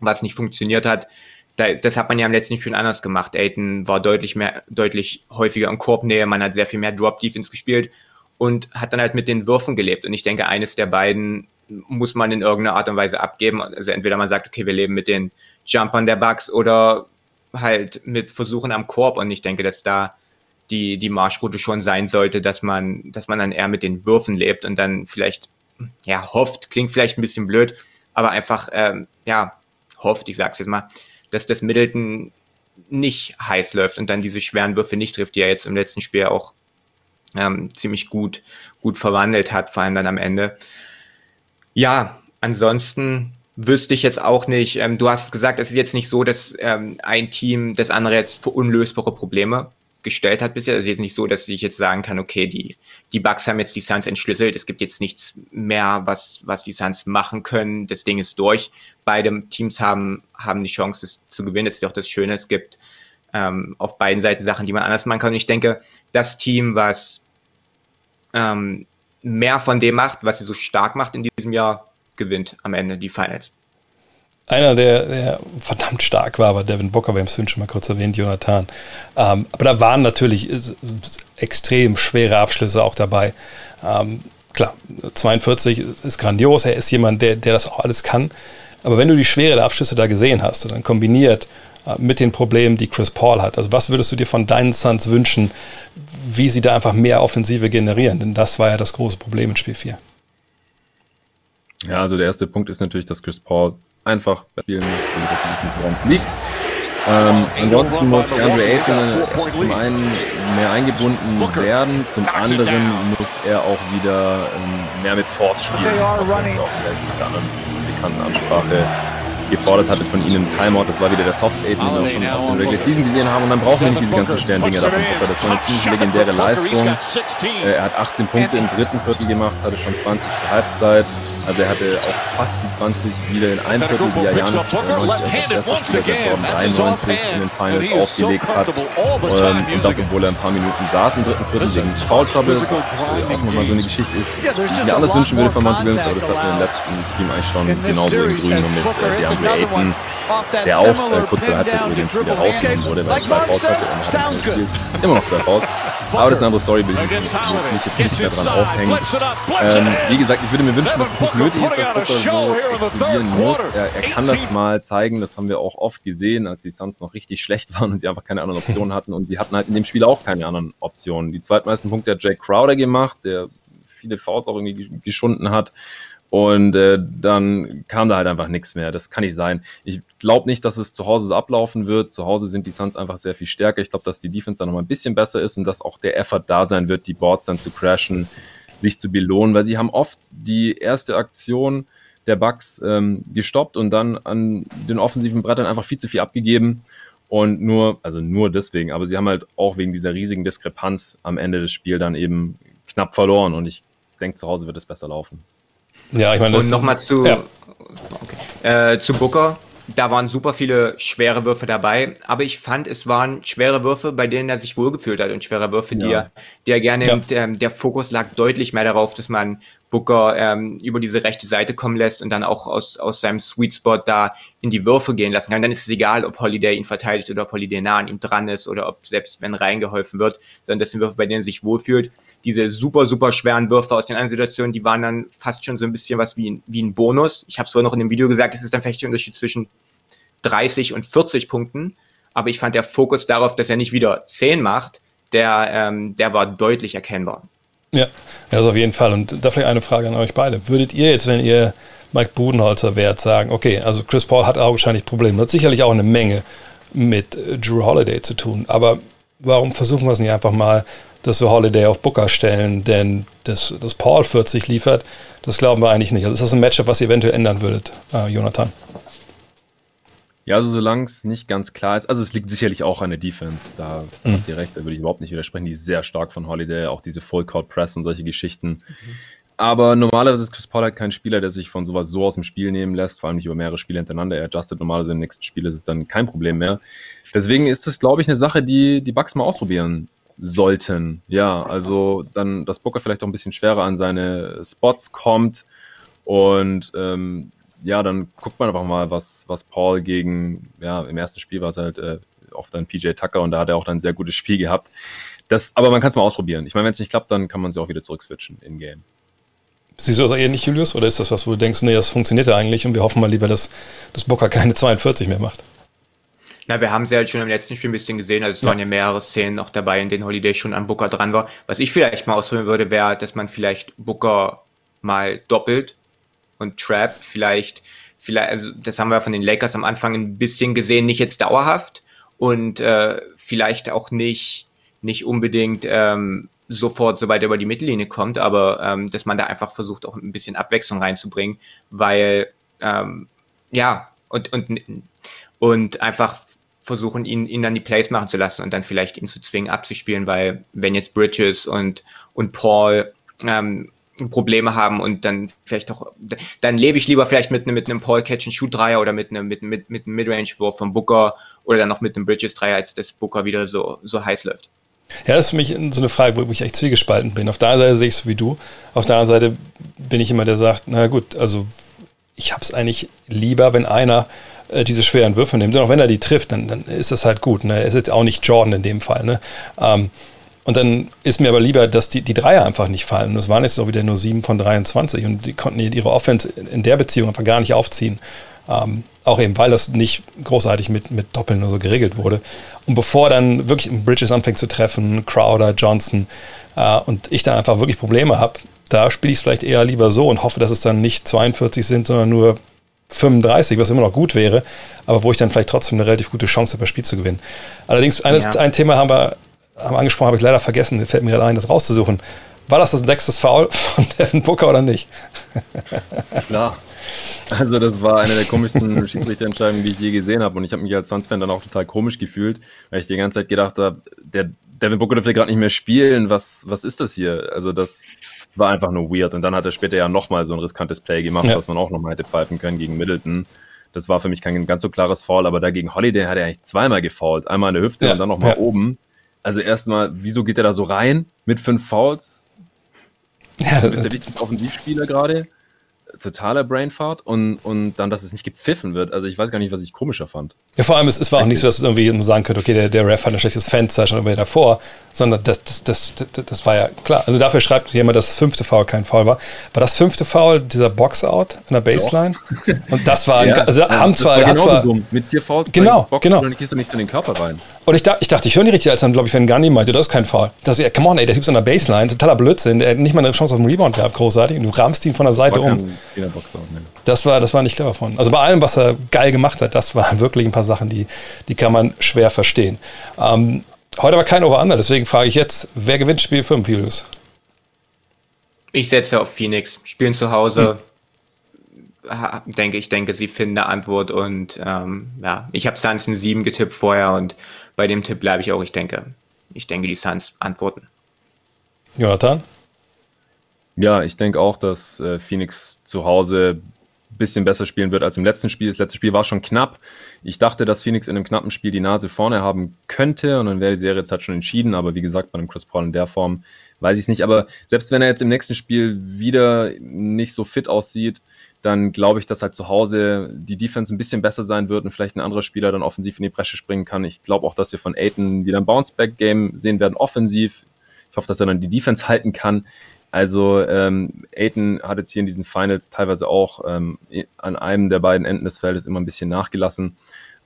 was nicht funktioniert hat. das hat man ja im letzten Spiel anders gemacht. Aiton war deutlich mehr, deutlich häufiger in Korbnähe. Man hat sehr viel mehr Drop Defense gespielt und hat dann halt mit den Würfen gelebt. Und ich denke, eines der beiden muss man in irgendeiner Art und Weise abgeben. Also entweder man sagt, okay, wir leben mit den Jumpern der Bugs oder halt mit Versuchen am Korb und ich denke, dass da die, die Marschroute schon sein sollte, dass man, dass man dann eher mit den Würfen lebt und dann vielleicht, ja, hofft, klingt vielleicht ein bisschen blöd, aber einfach, ähm, ja, hofft, ich sag's jetzt mal, dass das Middleton nicht heiß läuft und dann diese schweren Würfe nicht trifft, die er jetzt im letzten Spiel auch ähm, ziemlich gut, gut verwandelt hat, vor allem dann am Ende. Ja, ansonsten wüsste ich jetzt auch nicht. Ähm, du hast gesagt, es ist jetzt nicht so, dass ähm, ein Team das andere jetzt für unlösbare Probleme gestellt hat bisher. Es ist jetzt nicht so, dass ich jetzt sagen kann, okay, die, die Bugs haben jetzt die Suns entschlüsselt. Es gibt jetzt nichts mehr, was, was die Suns machen können. Das Ding ist durch. Beide Teams haben, haben die Chance, das zu gewinnen. Das ist auch das Schöne. Es gibt ähm, auf beiden Seiten Sachen, die man anders machen kann. Und ich denke, das Team, was ähm, mehr von dem macht, was sie so stark macht in diesem Jahr, gewinnt am Ende die Finals. Einer, der, der verdammt stark war, war Devin Booker, wir haben es schon mal kurz erwähnt, Jonathan. Ähm, aber da waren natürlich extrem schwere Abschlüsse auch dabei. Ähm, klar, 42 ist grandios, er ist jemand, der, der das auch alles kann. Aber wenn du die Schwere der Abschlüsse da gesehen hast dann kombiniert äh, mit den Problemen, die Chris Paul hat, also was würdest du dir von deinen Suns wünschen, wie sie da einfach mehr Offensive generieren? Denn das war ja das große Problem in Spiel 4. Ja, also der erste Punkt ist natürlich, dass Chris Paul einfach spielen muss, wenn er liegt. Ähm, ansonsten muss Andre Ayton äh, zum einen mehr eingebunden werden, zum anderen muss er auch wieder ähm, mehr mit Force spielen. Das ist auch in der anderen bekannten Ansprache gefordert hatte von ihnen Timeout. Das war wieder der Soft Aid, den wir auch schon auf der Regular Season gesehen haben. Und dann brauchen wir nicht diese ganzen schweren Dinge davon. Das war eine ziemlich legendäre Leistung. Äh, er hat 18 Punkte im dritten Viertel gemacht, hatte schon 20 zur Halbzeit. Also er hatte auch fast die 20 wieder in einem Viertel, wie er Janis äh, als erster Spieler seit Jordan 93 in den Finals aufgelegt hat. Ähm, und das, obwohl er ein paar Minuten saß im dritten Viertel wegen Foul Trouble, was äh, auch nochmal so eine Geschichte ist, die ich mir alles wünschen würde von Monty Williams, aber das hatten wir im letzten Stream eigentlich schon genauso im Grünen mit äh, DeAndre Ayton der auch äh, kurz vor der Halbzeit übrigens wieder rausgenommen wurde, weil er zwei Fouls hatte und hat gespielt. Immer noch zwei Fouls. Aber das ist eine andere Story, will ich mich jetzt nicht mehr dran aufhängen. Ähm, wie gesagt, ich würde mir wünschen, dass es nicht nötig ist, dass Booker so explodieren muss. Er, er, kann das mal zeigen, das haben wir auch oft gesehen, als die Suns noch richtig schlecht waren und sie einfach keine anderen Optionen hatten und sie hatten halt in dem Spiel auch keine anderen Optionen. Die zweitmeisten Punkte hat Jake Crowder gemacht, der viele Fouls auch irgendwie geschunden hat. Und äh, dann kam da halt einfach nichts mehr. Das kann nicht sein. Ich glaube nicht, dass es zu Hause so ablaufen wird. Zu Hause sind die Suns einfach sehr viel stärker. Ich glaube, dass die Defense dann noch mal ein bisschen besser ist und dass auch der Effort da sein wird, die Boards dann zu crashen, sich zu belohnen, weil sie haben oft die erste Aktion der Bugs ähm, gestoppt und dann an den offensiven Brettern einfach viel zu viel abgegeben. Und nur, also nur deswegen, aber sie haben halt auch wegen dieser riesigen Diskrepanz am Ende des Spiels dann eben knapp verloren. Und ich denke, zu Hause wird es besser laufen. Ja, ich meine, das. Und nochmal zu, ja. okay. äh, zu Booker. Da waren super viele schwere Würfe dabei, aber ich fand, es waren schwere Würfe, bei denen er sich wohlgefühlt hat und schwere Würfe, ja. die, er, die er gerne, ja. nimmt. Ähm, der Fokus lag deutlich mehr darauf, dass man Booker ähm, über diese rechte Seite kommen lässt und dann auch aus, aus seinem Sweet Spot da in die Würfe gehen lassen kann. Dann ist es egal, ob Holiday ihn verteidigt oder ob Holiday nah an ihm dran ist oder ob selbst wenn reingeholfen wird, sondern das sind Würfe, bei denen er sich wohlfühlt. Diese super, super schweren Würfe aus den anderen Situationen, die waren dann fast schon so ein bisschen was wie ein, wie ein Bonus. Ich habe es vorhin noch in dem Video gesagt, es ist dann vielleicht der Unterschied zwischen 30 und 40 Punkten. Aber ich fand der Fokus darauf, dass er nicht wieder 10 macht, der, ähm, der war deutlich erkennbar. Ja, das auf jeden Fall. Und da vielleicht eine Frage an euch beide. Würdet ihr jetzt, wenn ihr Mike Budenholzer wärt, sagen, okay, also Chris Paul hat augenscheinlich Probleme, hat sicherlich auch eine Menge mit äh, Drew Holiday zu tun, aber warum versuchen wir es nicht einfach mal, dass wir Holiday auf Booker stellen, denn das, das Paul 40 liefert, das glauben wir eigentlich nicht. Also ist das ein Matchup, was ihr eventuell ändern würdet, äh, Jonathan? Ja, also solange es nicht ganz klar ist, also es liegt sicherlich auch an der Defense, da mhm. habt ihr recht, da würde ich überhaupt nicht widersprechen, die ist sehr stark von Holiday, auch diese Full Court Press und solche Geschichten. Mhm. Aber normalerweise ist Chris Paul halt kein Spieler, der sich von sowas so aus dem Spiel nehmen lässt, vor allem nicht über mehrere Spiele hintereinander. Er adjustet normalerweise im nächsten Spiel, ist es dann kein Problem mehr. Deswegen ist es, glaube ich, eine Sache, die die Bucks mal ausprobieren sollten. Ja, also dann, dass Booker vielleicht auch ein bisschen schwerer an seine Spots kommt und ähm, ja, dann guckt man einfach mal, was, was Paul gegen, ja, im ersten Spiel war es halt äh, auch dann PJ Tucker und da hat er auch dann ein sehr gutes Spiel gehabt. Das, aber man kann es mal ausprobieren. Ich meine, wenn es nicht klappt, dann kann man sie auch wieder zurückswitchen in Game. Siehst du das eher nicht, Julius? Oder ist das was, wo du denkst, nee, das funktioniert ja eigentlich und wir hoffen mal lieber, dass, dass Booker keine 42 mehr macht? Na, wir haben sie halt schon im letzten Spiel ein bisschen gesehen. Also es ja. waren ja mehrere Szenen noch dabei, in denen Holiday schon an Booker dran war. Was ich vielleicht mal ausprobieren würde, wäre, dass man vielleicht Booker mal doppelt und Trap vielleicht, vielleicht, also das haben wir von den Lakers am Anfang ein bisschen gesehen, nicht jetzt dauerhaft und äh, vielleicht auch nicht, nicht unbedingt ähm, sofort, sobald er über die Mittellinie kommt, aber ähm, dass man da einfach versucht, auch ein bisschen Abwechslung reinzubringen, weil ähm, ja, und, und, und einfach versuchen, ihn, ihn dann die Plays machen zu lassen und dann vielleicht ihn zu zwingen, abzuspielen, weil wenn jetzt Bridges und, und Paul ähm, Probleme haben und dann vielleicht doch, dann lebe ich lieber vielleicht mit, mit einem Paul Catch and Shoot Dreier oder mit einem, mit, mit, mit einem Midrange Wurf vom Booker oder dann noch mit einem Bridges Dreier, als das Booker wieder so, so heiß läuft. Ja, das ist für mich so eine Frage, wo ich echt zwiegespalten bin. Auf der einen Seite sehe ich es so wie du, auf der anderen Seite bin ich immer der, der sagt, na gut, also ich habe es eigentlich lieber, wenn einer äh, diese schweren Würfe nimmt. Und auch wenn er die trifft, dann, dann ist das halt gut. Ne? Er ist jetzt auch nicht Jordan in dem Fall. Ne? Ähm, und dann ist mir aber lieber, dass die, die Dreier einfach nicht fallen. Das waren jetzt auch wieder nur 7 von 23 und die konnten ihre Offense in der Beziehung einfach gar nicht aufziehen. Ähm, auch eben, weil das nicht großartig mit, mit Doppeln oder so geregelt wurde. Und bevor dann wirklich Bridges anfängt zu treffen, Crowder, Johnson, äh, und ich dann einfach wirklich Probleme habe, da spiele ich es vielleicht eher lieber so und hoffe, dass es dann nicht 42 sind, sondern nur 35, was immer noch gut wäre, aber wo ich dann vielleicht trotzdem eine relativ gute Chance habe, das Spiel zu gewinnen. Allerdings, eines, ja. ein Thema haben wir haben angesprochen, habe ich leider vergessen, fällt mir gerade ein, das rauszusuchen. War das das sechstes Foul von Devin Booker oder nicht? Klar. Also das war eine der komischsten Schiedsrichterentscheidungen, die ich je gesehen habe. Und ich habe mich als Suns-Fan dann auch total komisch gefühlt, weil ich die ganze Zeit gedacht habe, der Devin Booker dürfte gerade nicht mehr spielen. Was, was ist das hier? Also das war einfach nur weird. Und dann hat er später ja nochmal so ein riskantes Play gemacht, ja. was man auch nochmal hätte pfeifen können gegen Middleton. Das war für mich kein ganz so klares Foul, aber dagegen Holiday hat er eigentlich zweimal gefault. Einmal an der Hüfte ja. und dann nochmal ja. oben. Also erstmal, wieso geht er da so rein mit fünf Fouls? Ja, du bist der wichtigste Offensivspieler gerade totaler Brainfart und, und dann, dass es nicht gepfiffen wird. Also ich weiß gar nicht, was ich komischer fand. Ja, vor allem, es, es war auch nicht so, dass du irgendwie sagen könnte, okay, der, der Ref hat ein schlechtes Fenster schon irgendwie davor, sondern das, das, das, das, das war ja klar. Also dafür schreibt jemand, dass das fünfte Foul kein Foul war. War das fünfte Foul dieser Boxout in der Baseline? Ja. Und das war, ja, also ja, haben zwar, genau zwar dumm. mit dir Fouls, genau, Box, genau. dann gehst du nicht in den Körper rein. Und ich, dachte, ich dachte, ich höre nicht richtig, als dann, glaube ich, wenn Gandhi meinte, das ist kein Foul. Das ist, come on, ey, der Typ ist an der Baseline, totaler Blödsinn, der hat nicht mal eine Chance auf einen Rebound gehabt, großartig, und du rahmst ihn von der Seite war um. Ne. Das war, das war nicht clever von. Also bei allem, was er geil gemacht hat, das waren wirklich ein paar Sachen, die, die kann man schwer verstehen. Ähm, heute aber kein Over-Under, deswegen frage ich jetzt, wer gewinnt Spiel 5, Julius? Ich setze auf Phoenix. Spielen zu Hause. Hm. Denke ich, denke, sie finden eine Antwort und ähm, ja, ich habe Suns in 7 getippt vorher und bei dem Tipp bleibe ich auch. Ich denke, ich denke, die Suns antworten. Jonathan? Ja, ich denke auch, dass äh, Phoenix zu Hause bisschen besser spielen wird als im letzten Spiel. Das letzte Spiel war schon knapp. Ich dachte, dass Phoenix in einem knappen Spiel die Nase vorne haben könnte und dann wäre die Serie jetzt halt schon entschieden. Aber wie gesagt, bei einem Chris Paul in der Form weiß ich es nicht. Aber selbst wenn er jetzt im nächsten Spiel wieder nicht so fit aussieht, dann glaube ich, dass halt zu Hause die Defense ein bisschen besser sein wird und vielleicht ein anderer Spieler dann offensiv in die Bresche springen kann. Ich glaube auch, dass wir von Aiton wieder ein Bounceback-Game sehen werden, offensiv. Ich hoffe, dass er dann die Defense halten kann. Also ähm, Aiton hat jetzt hier in diesen Finals teilweise auch ähm, an einem der beiden Enden des Feldes immer ein bisschen nachgelassen.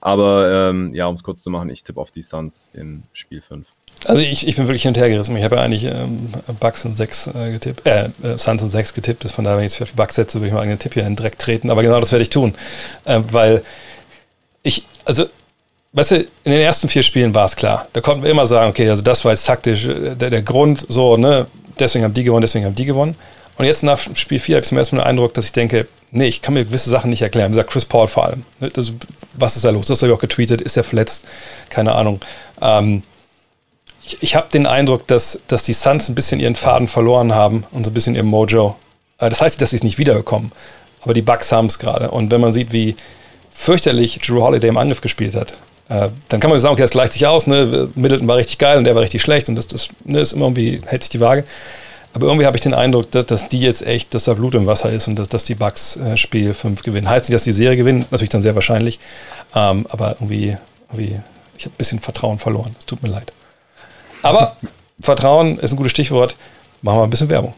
Aber ähm, ja, um es kurz zu machen, ich tippe auf die Suns in Spiel 5. Also ich, ich bin wirklich hinterhergerissen. Ich habe ja eigentlich ähm, Bucks in 6 äh, getippt, äh, äh, Suns in 6 getippt. Von daher, wenn ich es für Bucks setze, würde ich mal einen Tipp hier in den Dreck treten. Aber genau das werde ich tun. Äh, weil ich, also weißt du, in den ersten vier Spielen war es klar. Da konnten wir immer sagen, okay, also das war jetzt taktisch äh, der, der Grund, so, ne, deswegen haben die gewonnen, deswegen haben die gewonnen. Und jetzt nach Spiel 4 habe ich mir erstmal den Eindruck, dass ich denke, nee, ich kann mir gewisse Sachen nicht erklären. Wie gesagt, Chris Paul vor allem. Ne, das, was ist da los? Das habe ich auch getweetet. Ist er verletzt? Keine Ahnung. Ähm, ich, ich habe den Eindruck, dass, dass die Suns ein bisschen ihren Faden verloren haben und so ein bisschen ihr Mojo. Äh, das heißt nicht, dass sie es nicht wiederbekommen. Aber die Bucks haben es gerade. Und wenn man sieht, wie fürchterlich Drew Holiday im Angriff gespielt hat, äh, dann kann man sagen, okay, das gleicht sich aus. Ne? Middleton war richtig geil und der war richtig schlecht und das, das ne, ist immer irgendwie, hält sich die Waage. Aber irgendwie habe ich den Eindruck, dass, dass, die jetzt echt, dass da Blut im Wasser ist und dass, dass die Bucks äh, Spiel 5 gewinnen. Heißt nicht, dass die Serie gewinnen, natürlich dann sehr wahrscheinlich. Ähm, aber irgendwie, irgendwie ich habe ein bisschen Vertrauen verloren. Es tut mir leid. Aber Vertrauen ist ein gutes Stichwort. Machen wir ein bisschen Werbung.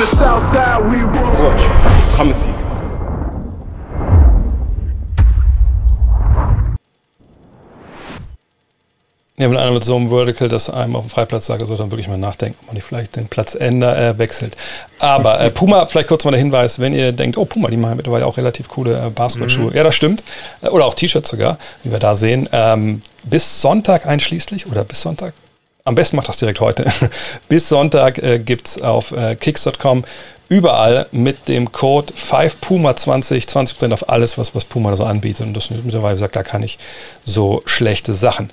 The south side, we roll. Clutch, coming for you. Ja, wenn einer mit so einem Vertical, das einem auf dem Freiplatz sagt, also dann wirklich mal nachdenken, ob man nicht vielleicht den Platz änder, äh, wechselt. Aber äh, Puma, vielleicht kurz mal der Hinweis, wenn ihr denkt, oh Puma, die machen mittlerweile auch relativ coole äh, Basketballschuhe. Mhm. Ja, das stimmt. Äh, oder auch T-Shirts sogar, wie wir da sehen. Ähm, bis Sonntag einschließlich oder bis Sonntag? Am besten macht das direkt heute. bis Sonntag äh, gibt es auf äh, kicks.com überall mit dem Code 5Puma20 20% auf alles, was, was Puma so anbietet. Und das mittlerweile sagt gar keine so schlechte Sachen.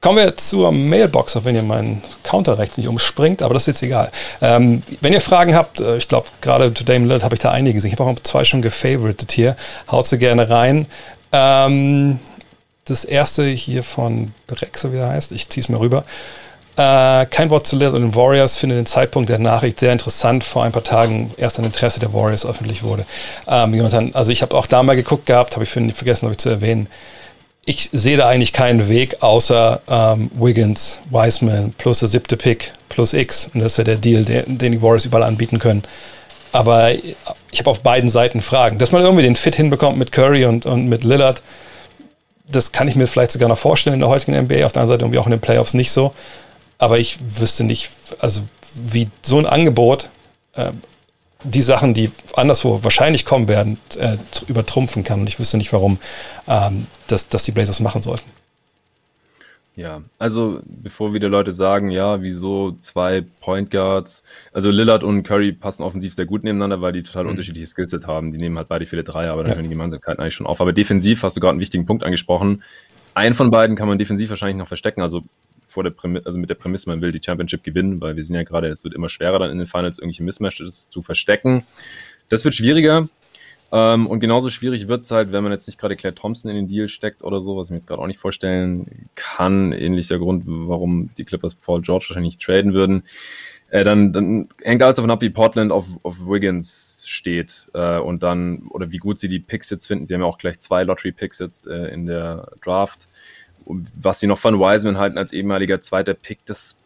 Kommen wir zur Mailbox, auch wenn ihr meinen Counter rechts nicht umspringt, aber das ist jetzt egal. Ähm, wenn ihr Fragen habt, äh, ich glaube, gerade zu Dame Lillard habe ich da einige gesehen. Ich habe auch zwei schon gefavoritet hier. Haut sie gerne rein. Ähm, das erste hier von so wie er heißt. Ich ziehe es mir rüber. Äh, kein Wort zu Lillard und den Warriors. Finde den Zeitpunkt der Nachricht sehr interessant. Vor ein paar Tagen erst ein Interesse der Warriors öffentlich wurde. Ähm, also ich habe auch da mal geguckt gehabt, habe ich vergessen, habe ich zu erwähnen ich sehe da eigentlich keinen Weg außer ähm, Wiggins, Wiseman plus der siebte Pick plus X. Und das ist ja der Deal, den, den die Warriors überall anbieten können. Aber ich habe auf beiden Seiten Fragen. Dass man irgendwie den Fit hinbekommt mit Curry und, und mit Lillard, das kann ich mir vielleicht sogar noch vorstellen in der heutigen NBA. Auf der anderen Seite irgendwie auch in den Playoffs nicht so. Aber ich wüsste nicht, also wie so ein Angebot äh, die Sachen, die anderswo wahrscheinlich kommen werden, äh, übertrumpfen kann. Und ich wüsste nicht, warum ähm, das, das die Blazers machen sollten. Ja, also bevor wieder Leute sagen, ja, wieso zwei Point Guards, also Lillard und Curry passen offensiv sehr gut nebeneinander, weil die total mhm. unterschiedliche Skillset haben. Die nehmen halt beide viele Dreier, aber dann ja. hören die Gemeinsamkeiten eigentlich schon auf. Aber defensiv hast du gerade einen wichtigen Punkt angesprochen. Einen von beiden kann man defensiv wahrscheinlich noch verstecken. Also vor der Prämisse, also mit der Prämisse, man will die Championship gewinnen, weil wir sehen ja gerade, es wird immer schwerer dann in den Finals irgendwelche Mismatches zu verstecken. Das wird schwieriger. Ähm, und genauso schwierig wird es halt, wenn man jetzt nicht gerade Claire Thompson in den Deal steckt oder so, was ich mir jetzt gerade auch nicht vorstellen kann. Ähnlicher Grund, warum die Clippers Paul George wahrscheinlich nicht traden würden. Äh, dann, dann hängt alles davon ab, wie Portland auf, auf Wiggins steht äh, und dann, oder wie gut sie die Picks jetzt finden. Sie haben ja auch gleich zwei Lottery-Picks jetzt äh, in der Draft was sie noch von Wiseman halten als ehemaliger zweiter Pick, das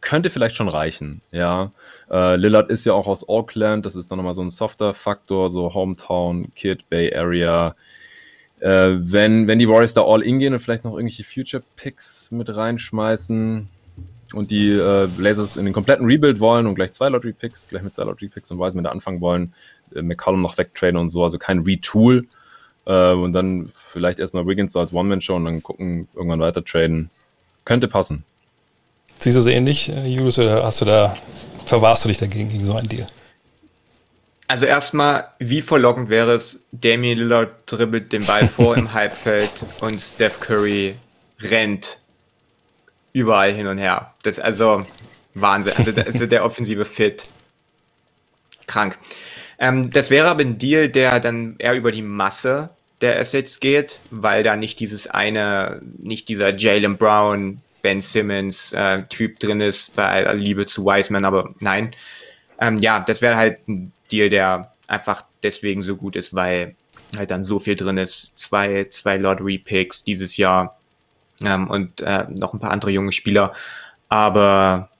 könnte vielleicht schon reichen, ja. Äh, Lillard ist ja auch aus Auckland, das ist dann nochmal so ein softer Faktor, so Hometown, Kid, Bay Area. Äh, wenn, wenn die Warriors da all in gehen und vielleicht noch irgendwelche Future Picks mit reinschmeißen und die äh, Blazers in den kompletten Rebuild wollen und gleich zwei Lottery Picks, gleich mit zwei Lottery Picks und Wiseman da anfangen wollen, äh, McCollum noch wegtraden und so, also kein Retool, äh, und dann vielleicht erstmal Wiggins so als One-Man-Show und dann gucken, irgendwann weiter traden. Könnte passen. Siehst du es ähnlich, äh, Julius, oder hast du da, verwahrst du dich dagegen gegen so einen Deal? Also erstmal, wie verlockend wäre es, Damian Lillard dribbelt den Ball vor im Halbfeld und Steph Curry rennt überall hin und her. Das ist also Wahnsinn. Also, also der offensive Fit. Krank. Ähm, das wäre aber ein Deal, der dann eher über die Masse der Assets geht, weil da nicht dieses eine, nicht dieser Jalen Brown, Ben Simmons äh, Typ drin ist, bei aller Liebe zu Wiseman, aber nein. Ähm, ja, das wäre halt ein Deal, der einfach deswegen so gut ist, weil halt dann so viel drin ist. Zwei, zwei Lottery-Picks dieses Jahr ähm, und äh, noch ein paar andere junge Spieler. Aber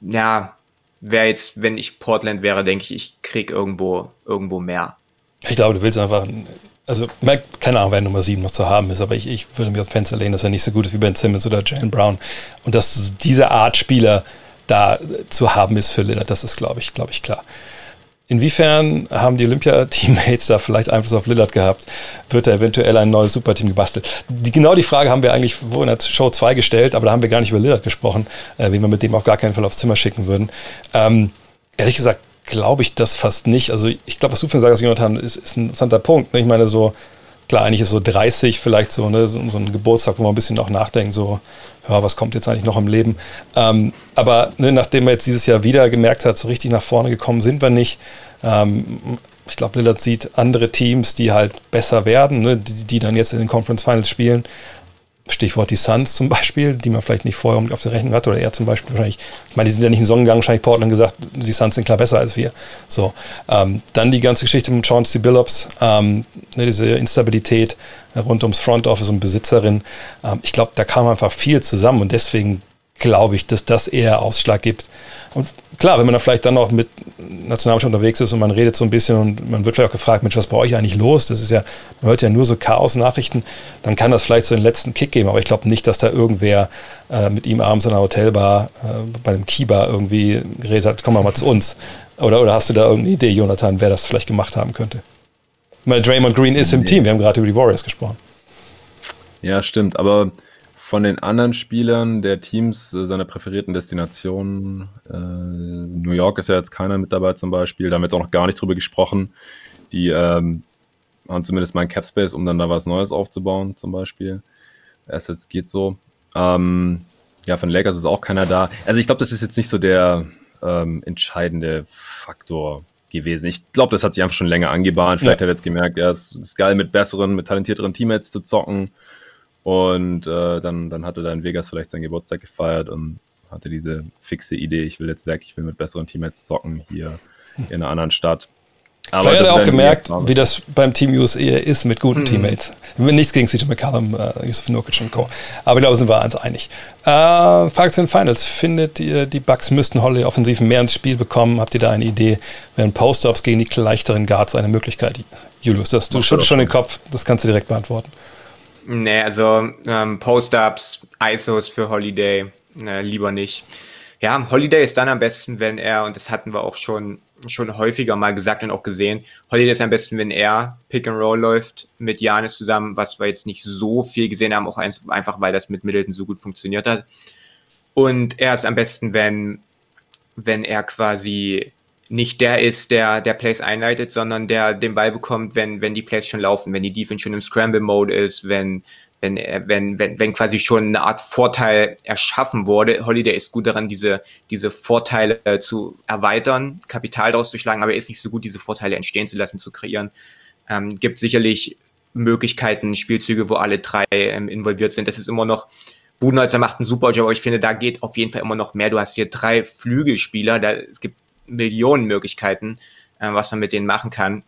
ja, wäre jetzt, wenn ich Portland wäre, denke ich, ich krieg irgendwo, irgendwo mehr. Ich glaube, du willst einfach, also keine Ahnung, wer Nummer 7 noch zu haben ist, aber ich, ich würde mir aus dem Fenster lehnen, dass er nicht so gut ist wie Ben Simmons oder Jalen Brown. Und dass diese Art Spieler da zu haben ist für Lillard, das ist, glaube ich, glaube ich, klar. Inwiefern haben die Olympia-Teammates da vielleicht Einfluss auf Lillard gehabt? Wird er eventuell ein neues Superteam gebastelt? Die, genau die Frage haben wir eigentlich wo in der Show 2 gestellt, aber da haben wir gar nicht über Lillard gesprochen, äh, wie wir mit dem auf gar keinen Fall aufs Zimmer schicken würden. Ähm, ehrlich gesagt glaube ich das fast nicht. Also ich glaube, was du für sagst, Jonathan, ist, ist ein interessanter Punkt. Ne? Ich meine, so, klar, eigentlich ist so 30 vielleicht so, ne, so, ein Geburtstag, wo man ein bisschen auch nachdenkt, so, ja, was kommt jetzt eigentlich noch im Leben? Ähm, aber ne, nachdem er jetzt dieses Jahr wieder gemerkt hat, so richtig nach vorne gekommen sind wir nicht. Ähm, ich glaube, Lillard sieht andere Teams, die halt besser werden, ne, die, die dann jetzt in den Conference Finals spielen. Stichwort die Suns zum Beispiel, die man vielleicht nicht vorher auf der Rechnung hatte, oder er zum Beispiel wahrscheinlich, ich meine, die sind ja nicht in Sonnengang, wahrscheinlich Portland gesagt, die Suns sind klar besser als wir. So, ähm, dann die ganze Geschichte mit Chauncey Billups, ähm, ne, diese Instabilität rund ums Front Office und Besitzerin. Ähm, ich glaube, da kam einfach viel zusammen und deswegen glaube ich, dass das eher Ausschlag gibt. Und klar, wenn man da vielleicht dann noch mit Nationalmannschaft unterwegs ist und man redet so ein bisschen und man wird vielleicht auch gefragt, Mensch, was bei euch eigentlich los? Das ist ja, man hört ja nur so Chaos-Nachrichten, dann kann das vielleicht so den letzten Kick geben, aber ich glaube nicht, dass da irgendwer äh, mit ihm abends in einer Hotelbar äh, bei einem Kiba irgendwie geredet hat, komm mal, mal zu uns. Oder, oder hast du da irgendeine Idee, Jonathan, wer das vielleicht gemacht haben könnte? Ich meine, Draymond Green ist im. Team, wir haben gerade über die Warriors gesprochen. Ja, stimmt, aber von den anderen Spielern der Teams äh, seiner präferierten Destinationen. Äh, New York ist ja jetzt keiner mit dabei zum Beispiel. Da haben wir jetzt auch noch gar nicht drüber gesprochen. Die ähm, haben zumindest mal einen Capspace, um dann da was Neues aufzubauen zum Beispiel. Assets geht so. Ähm, ja, von Lakers ist auch keiner da. Also ich glaube, das ist jetzt nicht so der ähm, entscheidende Faktor gewesen. Ich glaube, das hat sich einfach schon länger angebahnt. Vielleicht ja. hat er jetzt gemerkt, ja, es ist geil, mit besseren, mit talentierteren Teammates zu zocken. Und äh, dann, dann hatte er in Vegas vielleicht seinen Geburtstag gefeiert und hatte diese fixe Idee, ich will jetzt weg, ich will mit besseren Teammates zocken hier in einer anderen Stadt. Aber hat er auch gemerkt, wie das beim Team USA ist mit guten mhm. Teammates. Nichts gegen CJ McCallum, äh, Yusuf Nurkic und Co. Aber ich glaube, sind wir uns einig. Äh, Frage zu den Finals. Findet ihr, die Bucks müssten Holly offensiv mehr ins Spiel bekommen? Habt ihr da eine Idee? Wären Post-Ups gegen die leichteren Guards eine Möglichkeit? Julius, das, du schüttelst schon den Kopf, das kannst du direkt beantworten. Nee, also ähm, Post-Ups, ISOs für Holiday, äh, lieber nicht. Ja, Holiday ist dann am besten, wenn er, und das hatten wir auch schon, schon häufiger mal gesagt und auch gesehen, Holiday ist am besten, wenn er Pick and Roll läuft mit Janis zusammen, was wir jetzt nicht so viel gesehen haben, auch einfach, weil das mit Middleton so gut funktioniert hat. Und er ist am besten, wenn, wenn er quasi nicht der ist, der, der Plays einleitet, sondern der den Ball bekommt, wenn, wenn die Plays schon laufen, wenn die Defense schon im Scramble-Mode ist, wenn, wenn, wenn, wenn, wenn quasi schon eine Art Vorteil erschaffen wurde. Holiday ist gut daran, diese, diese Vorteile äh, zu erweitern, Kapital daraus zu schlagen, aber er ist nicht so gut, diese Vorteile entstehen zu lassen, zu kreieren. Ähm, gibt sicherlich Möglichkeiten, Spielzüge, wo alle drei ähm, involviert sind. Das ist immer noch, Budenholzer macht einen super Job, aber ich finde, da geht auf jeden Fall immer noch mehr. Du hast hier drei Flügelspieler, da, es gibt Millionen Möglichkeiten, äh, was man mit denen machen kann.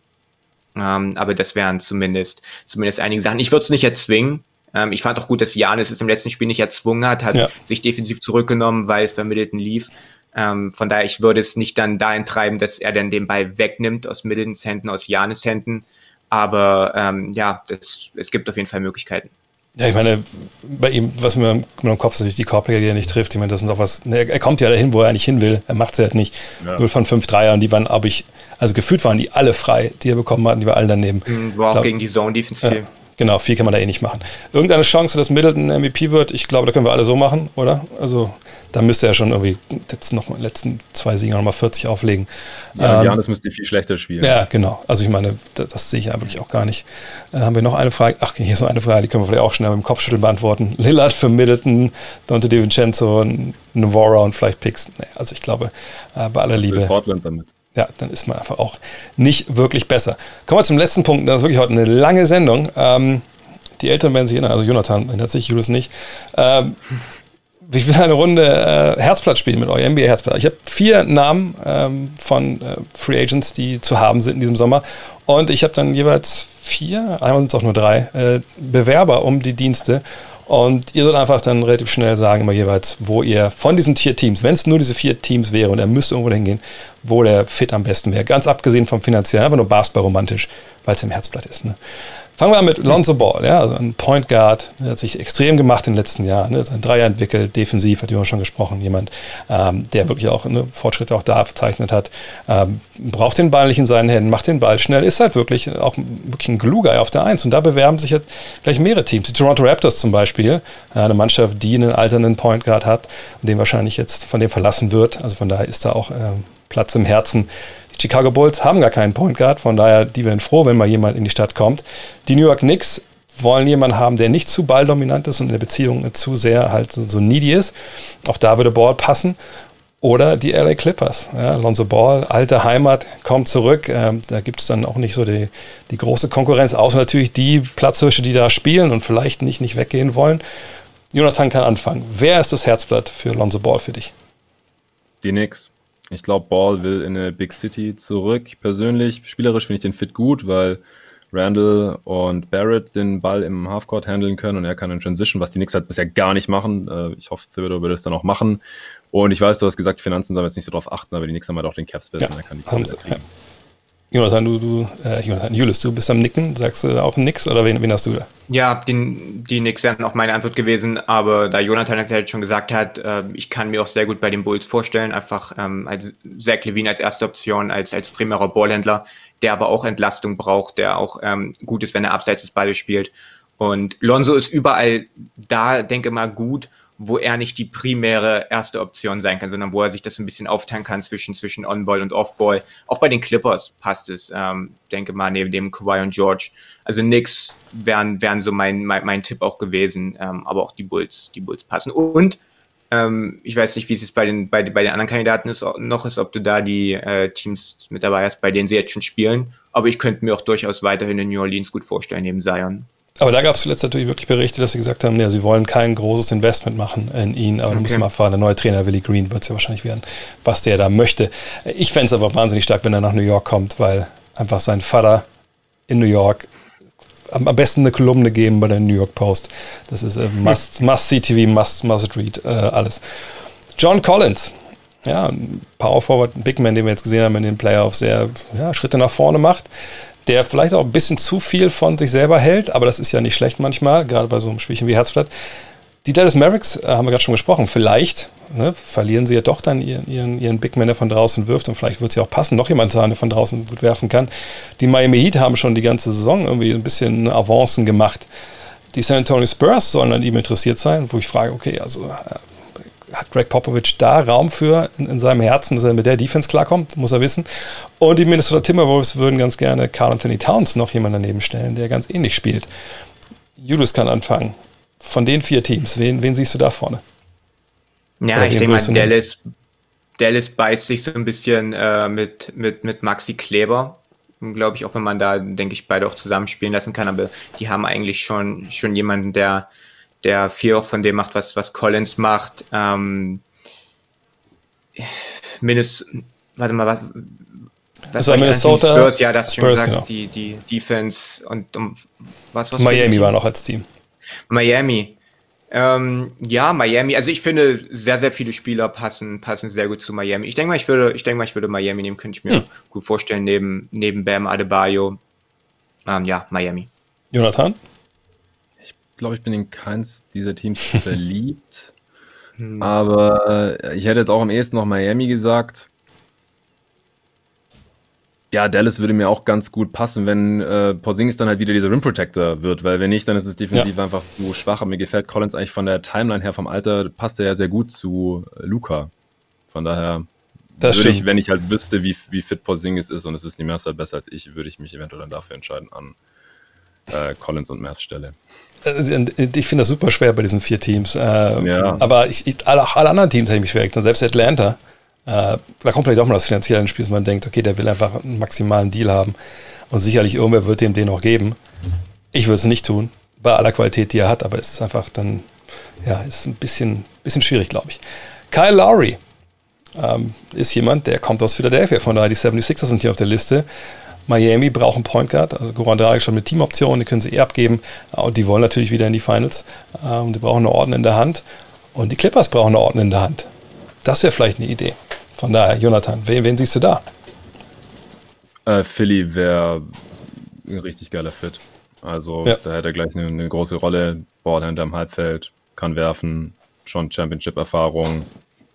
Ähm, aber das wären zumindest, zumindest einige Sachen. Ich würde es nicht erzwingen. Ähm, ich fand auch gut, dass Janis es im letzten Spiel nicht erzwungen hat, hat ja. sich defensiv zurückgenommen, weil es bei Middleton lief. Ähm, von daher, ich würde es nicht dann dahin treiben, dass er dann den Ball wegnimmt aus Middletons Händen, aus Janis Händen. Aber ähm, ja, das, es gibt auf jeden Fall Möglichkeiten. Ja, ich meine, bei ihm, was mir im Kopf ist, natürlich die Korbleger, die er nicht trifft. Ich meine, das sind auch was. Ne, er kommt ja dahin, wo er eigentlich hin will. Er macht es halt nicht. Ja. 0 von 5 Dreiern, die waren, aber ich, also gefühlt waren die alle frei, die er bekommen hat, die waren alle daneben. Mhm, war auch Glaub, gegen die Zone Defense viel. Genau, viel kann man da eh nicht machen. Irgendeine Chance, dass Middleton MVP wird, ich glaube, da können wir alle so machen, oder? Also da müsste er schon irgendwie jetzt noch mal letzten zwei Siege nochmal 40 auflegen. Ja, ähm, Janis müsste viel schlechter spielen. Ja, genau. Also ich meine, das, das sehe ich eigentlich auch gar nicht. Äh, haben wir noch eine Frage? Ach, hier ist noch eine Frage, die können wir vielleicht auch schnell mit dem Kopfschütteln beantworten. Lillard für Middleton, Dante DiVincenzo, Navarra und vielleicht Picks. Nee, also ich glaube, äh, bei aller Liebe. Portland damit ja, dann ist man einfach auch nicht wirklich besser. Kommen wir zum letzten Punkt. Das ist wirklich heute eine lange Sendung. Ähm, die Eltern werden sich erinnern, also Jonathan erinnert sich, Julius nicht. Ähm, ich will eine Runde äh, Herzblatt spielen mit euch, NBA Herzblatt. Ich habe vier Namen ähm, von äh, Free Agents, die zu haben sind in diesem Sommer. Und ich habe dann jeweils vier, einmal sind es auch nur drei, äh, Bewerber um die Dienste. Und ihr sollt einfach dann relativ schnell sagen, immer jeweils, wo ihr von diesen vier Teams, wenn es nur diese vier Teams wäre und er müsste irgendwo hingehen, wo der Fit am besten wäre. Ganz abgesehen vom finanziellen, einfach nur Basketball romantisch, weil es im Herzblatt ist. Ne? Fangen wir an mit Lonzo Ball, ja, also ein Point Guard, der hat sich extrem gemacht in den letzten Jahren, ne, sein Dreier entwickelt, defensiv, hat Jonas schon gesprochen, jemand, ähm, der wirklich auch ne, Fortschritte auch da verzeichnet hat, ähm, braucht den Ball nicht in seinen Händen, macht den Ball schnell, ist halt wirklich auch wirklich ein Glue-Guy auf der Eins. Und da bewerben sich jetzt gleich mehrere Teams. Die Toronto Raptors zum Beispiel, äh, eine Mannschaft, die einen alternden Point Guard hat und den wahrscheinlich jetzt von dem verlassen wird, also von daher ist da auch äh, Platz im Herzen Chicago Bulls haben gar keinen Point Guard, von daher, die wären froh, wenn mal jemand in die Stadt kommt. Die New York Knicks wollen jemanden haben, der nicht zu balldominant ist und in der Beziehung zu sehr halt so needy ist. Auch da würde Ball passen. Oder die LA Clippers. Ja, Lonzo Ball, alte Heimat, kommt zurück. Ähm, da gibt es dann auch nicht so die, die große Konkurrenz, außer natürlich die Platzhirsche, die da spielen und vielleicht nicht, nicht weggehen wollen. Jonathan kann anfangen. Wer ist das Herzblatt für Lonzo Ball für dich? Die Knicks. Ich glaube, Ball will in eine Big City zurück. Persönlich, spielerisch finde ich den Fit gut, weil Randall und Barrett den Ball im Halfcourt handeln können und er kann in Transition, was die Knicks halt bisher gar nicht machen. Äh, ich hoffe, Thibodeau würde es dann auch machen. Und ich weiß, du hast gesagt, Finanzen sollen wir jetzt nicht so drauf achten, aber die Knicks haben halt auch den Capspace ja, und er kann die Kohle ja. Jonathan, du, du äh, Jonathan, Julius, du bist am Nicken. Sagst du auch nix oder wen, wen hast du da? Ja, die, die Knicks wären auch meine Antwort gewesen, aber da Jonathan es halt schon gesagt hat, äh, ich kann mir auch sehr gut bei den Bulls vorstellen, einfach ähm, als Zach Levine als erste Option, als, als primärer Ballhändler, der aber auch Entlastung braucht, der auch ähm, gut ist, wenn er abseits des Balles spielt. Und Lonzo ist überall da, denke mal, gut wo er nicht die primäre erste Option sein kann, sondern wo er sich das ein bisschen aufteilen kann zwischen, zwischen On-Ball und Off-Ball. Auch bei den Clippers passt es, ähm, denke mal, neben dem Kawhi und George. Also nix wären, wären so mein, mein, mein Tipp auch gewesen, ähm, aber auch die Bulls, die Bulls passen. Und ähm, ich weiß nicht, wie es jetzt bei den, bei, bei den anderen Kandidaten ist, noch ist, ob du da die äh, Teams mit dabei hast, bei denen sie jetzt schon spielen. Aber ich könnte mir auch durchaus weiterhin in New Orleans gut vorstellen, neben Zion. Aber da gab es zuletzt natürlich wirklich Berichte, dass sie gesagt haben, ja, sie wollen kein großes Investment machen in ihn, aber okay. da man abfahren. Der neue Trainer Willie Green wird es ja wahrscheinlich werden, was der da möchte. Ich fände es aber wahnsinnig stark, wenn er nach New York kommt, weil einfach sein Vater in New York am, besten eine Kolumne geben bei der New York Post. Das ist äh, must, must see TV, must, must read, äh, alles. John Collins, ja, Power Forward, Big Man, den wir jetzt gesehen haben in den Playoffs, der ja, Schritte nach vorne macht der vielleicht auch ein bisschen zu viel von sich selber hält, aber das ist ja nicht schlecht manchmal, gerade bei so einem Spielchen wie Herzblatt. Die Dallas Mavericks, äh, haben wir gerade schon gesprochen, vielleicht ne, verlieren sie ja doch dann ihren, ihren, ihren Big Man, der von draußen wirft und vielleicht wird sie auch passen, noch jemand der von draußen gut werfen kann. Die Miami Heat haben schon die ganze Saison irgendwie ein bisschen Avancen gemacht. Die San Antonio Spurs sollen an ihm interessiert sein, wo ich frage, okay, also äh, hat Greg Popovich da Raum für in, in, seinem Herzen, dass er mit der Defense klarkommt, muss er wissen. Und die Minnesota Timberwolves würden ganz gerne Carl Anthony Towns noch jemanden daneben stellen, der ganz ähnlich spielt. Julius kann anfangen. Von den vier Teams, wen, wen siehst du da vorne? Ja, Oder ich denke mal, Dallas, Dallas beißt sich so ein bisschen äh, mit, mit, mit Maxi Kleber glaube ich, auch wenn man da, denke ich, beide auch zusammenspielen lassen kann, aber die haben eigentlich schon, schon jemanden, der, der viel auch von dem macht, was, was Collins macht. Ähm, Minnesota, warte mal, was, das war Minnesota. Spurs, ja, das Spurs, gesagt, genau. die, die Defense und um, was, was Miami war noch als Team. Miami. Ähm, ja, Miami. Also ich finde, sehr, sehr viele Spieler passen, passen sehr gut zu Miami. Ich denke mal, ich würde, ich denke mal, ich würde Miami nehmen, könnte ich mir hm. gut vorstellen, neben, neben Bam Adebayo. Ähm, ja, Miami. Jonathan? Glaube, ich bin in keins dieser Teams verliebt. Hm. Aber äh, ich hätte jetzt auch am ehesten noch Miami gesagt. Ja, Dallas würde mir auch ganz gut passen, wenn äh, Porzingis dann halt wieder dieser Rim Protector wird, weil wenn nicht, dann ist es definitiv ja. einfach zu schwach. Und mir gefällt Collins eigentlich von der Timeline her, vom Alter, passt er ja sehr gut zu äh, Luca. Von daher das würde ich, wenn ich halt wüsste, wie, wie fit Porzingis ist und es ist die Mavs halt besser als ich, würde ich mich eventuell dann dafür entscheiden an äh, Collins und Mavs Stelle. Äh, ich finde das super schwer bei diesen vier Teams. Äh, ja. Aber ich, ich, alle, alle, anderen Teams hätte ich mich schwer getan. Selbst Atlanta. Äh, da kommt vielleicht auch mal das Finanzielle ins Spiel, dass man denkt, okay, der will einfach einen maximalen Deal haben. Und sicherlich irgendwer wird dem den auch geben. Ich würde es nicht tun, bei aller Qualität, die er hat, aber es ist einfach dann, ja, ist ein bisschen, bisschen schwierig, glaube ich. Kyle Lowry ähm, ist jemand, der kommt aus Philadelphia, von daher die 76ers sind hier auf der Liste. Miami braucht einen Point Guard, also Goran Dragic schon mit Teamoptionen, die können sie eh abgeben. Und die wollen natürlich wieder in die Finals. Und die brauchen eine Orden in der Hand. Und die Clippers brauchen eine Orden in der Hand. Das wäre vielleicht eine Idee. Von daher, Jonathan, wen, wen siehst du da? Äh, Philly wäre ein richtig geiler Fit. Also ja. da hätte er gleich eine, eine große Rolle. Ballhändler im Halbfeld, kann werfen, schon Championship-Erfahrung,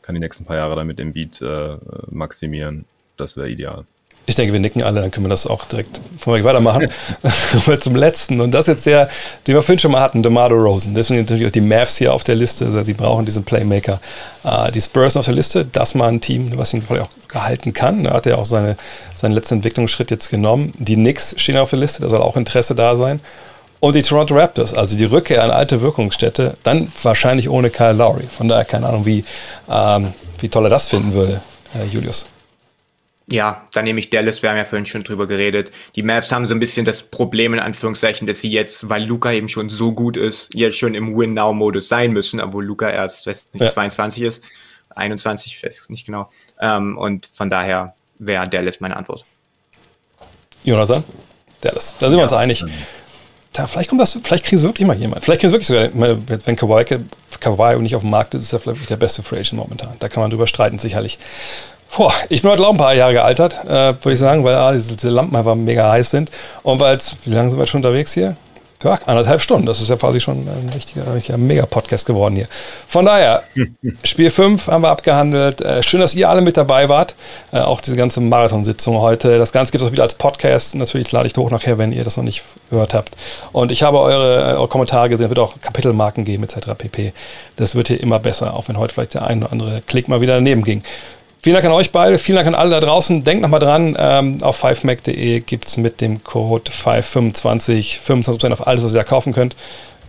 kann die nächsten paar Jahre damit im Beat äh, maximieren. Das wäre ideal. Ich denke, wir nicken alle, dann können wir das auch direkt weitermachen. zum letzten. Und das ist jetzt der, den wir vorhin schon mal hatten, DeMar Rosen. Deswegen natürlich auch die Mavs hier auf der Liste. Also die brauchen diesen Playmaker. Uh, die Spurs auf der Liste, das mal ein Team, was ihn vielleicht auch gehalten kann. Da hat er auch seine, seinen letzten Entwicklungsschritt jetzt genommen. Die Knicks stehen auf der Liste, da soll auch Interesse da sein. Und die Toronto Raptors, also die Rückkehr an alte Wirkungsstätte, dann wahrscheinlich ohne Kyle Lowry. Von daher keine Ahnung, wie, ähm, wie toll er das finden würde, äh, Julius. Ja, dann nehme ich Dallas, wir haben ja vorhin schon drüber geredet. Die Mavs haben so ein bisschen das Problem in Anführungszeichen, dass sie jetzt, weil Luca eben schon so gut ist, jetzt schon im Win-Now-Modus sein müssen, obwohl Luca erst, weiß nicht, ja. 22 ist, 21, ich weiß nicht genau. Ähm, und von daher wäre Dallas meine Antwort. Jonathan? Dallas. Da sind wir uns einig. Da, vielleicht kommt das, vielleicht kriegen sie wirklich mal jemand. Vielleicht kriegen sie wirklich sogar, wenn Kawhi, Kawhi nicht auf dem Markt ist, ist er vielleicht der beste Free Agent momentan. Da kann man drüber streiten, sicherlich. Boah, ich bin heute auch ein paar Jahre gealtert, äh, würde ich sagen, weil ah, diese, Lampen einfach mega heiß sind. Und weil es, wie lange sind wir schon unterwegs hier? Ja, anderthalb Stunden. Das ist ja quasi schon ein richtiger, richtiger Mega-Podcast geworden hier. Von daher, Spiel 5 haben wir abgehandelt. Äh, schön, dass ihr alle mit dabei wart. Äh, auch diese ganze Marathonsitzung heute. Das Ganze gibt es auch wieder als Podcast. Natürlich lade ich hoch nachher, wenn ihr das noch nicht gehört habt. Und ich habe eure, eure Kommentare gesehen. Es wird auch Kapitelmarken geben, etc. pp. Das wird hier immer besser, auch wenn heute vielleicht der ein oder andere Klick mal wieder daneben ging. Vielen Dank an euch beide, vielen Dank an alle da draußen. Denkt nochmal dran, ähm, auf 5mac.de gibt es mit dem Code 525 25% auf alles, was ihr da kaufen könnt.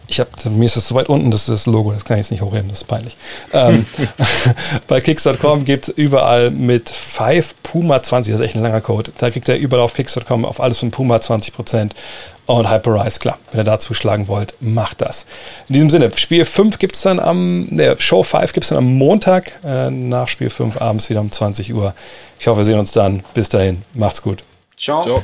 Ich habe, mir ist das so weit unten, das ist das Logo, das kann ich jetzt nicht hochheben, das ist peinlich. Ähm, bei Kicks.com gibt es überall mit 5 Puma 20, das ist echt ein langer Code. Da kriegt ihr überall auf Kicks.com auf alles von Puma 20%. Und Hyperize, klar, wenn ihr da zuschlagen wollt, macht das. In diesem Sinne, Spiel 5 gibt es dann am, ne, Show 5 gibt es dann am Montag, äh, nach Spiel 5 abends wieder um 20 Uhr. Ich hoffe, wir sehen uns dann. Bis dahin, macht's gut. Ciao. Ciao.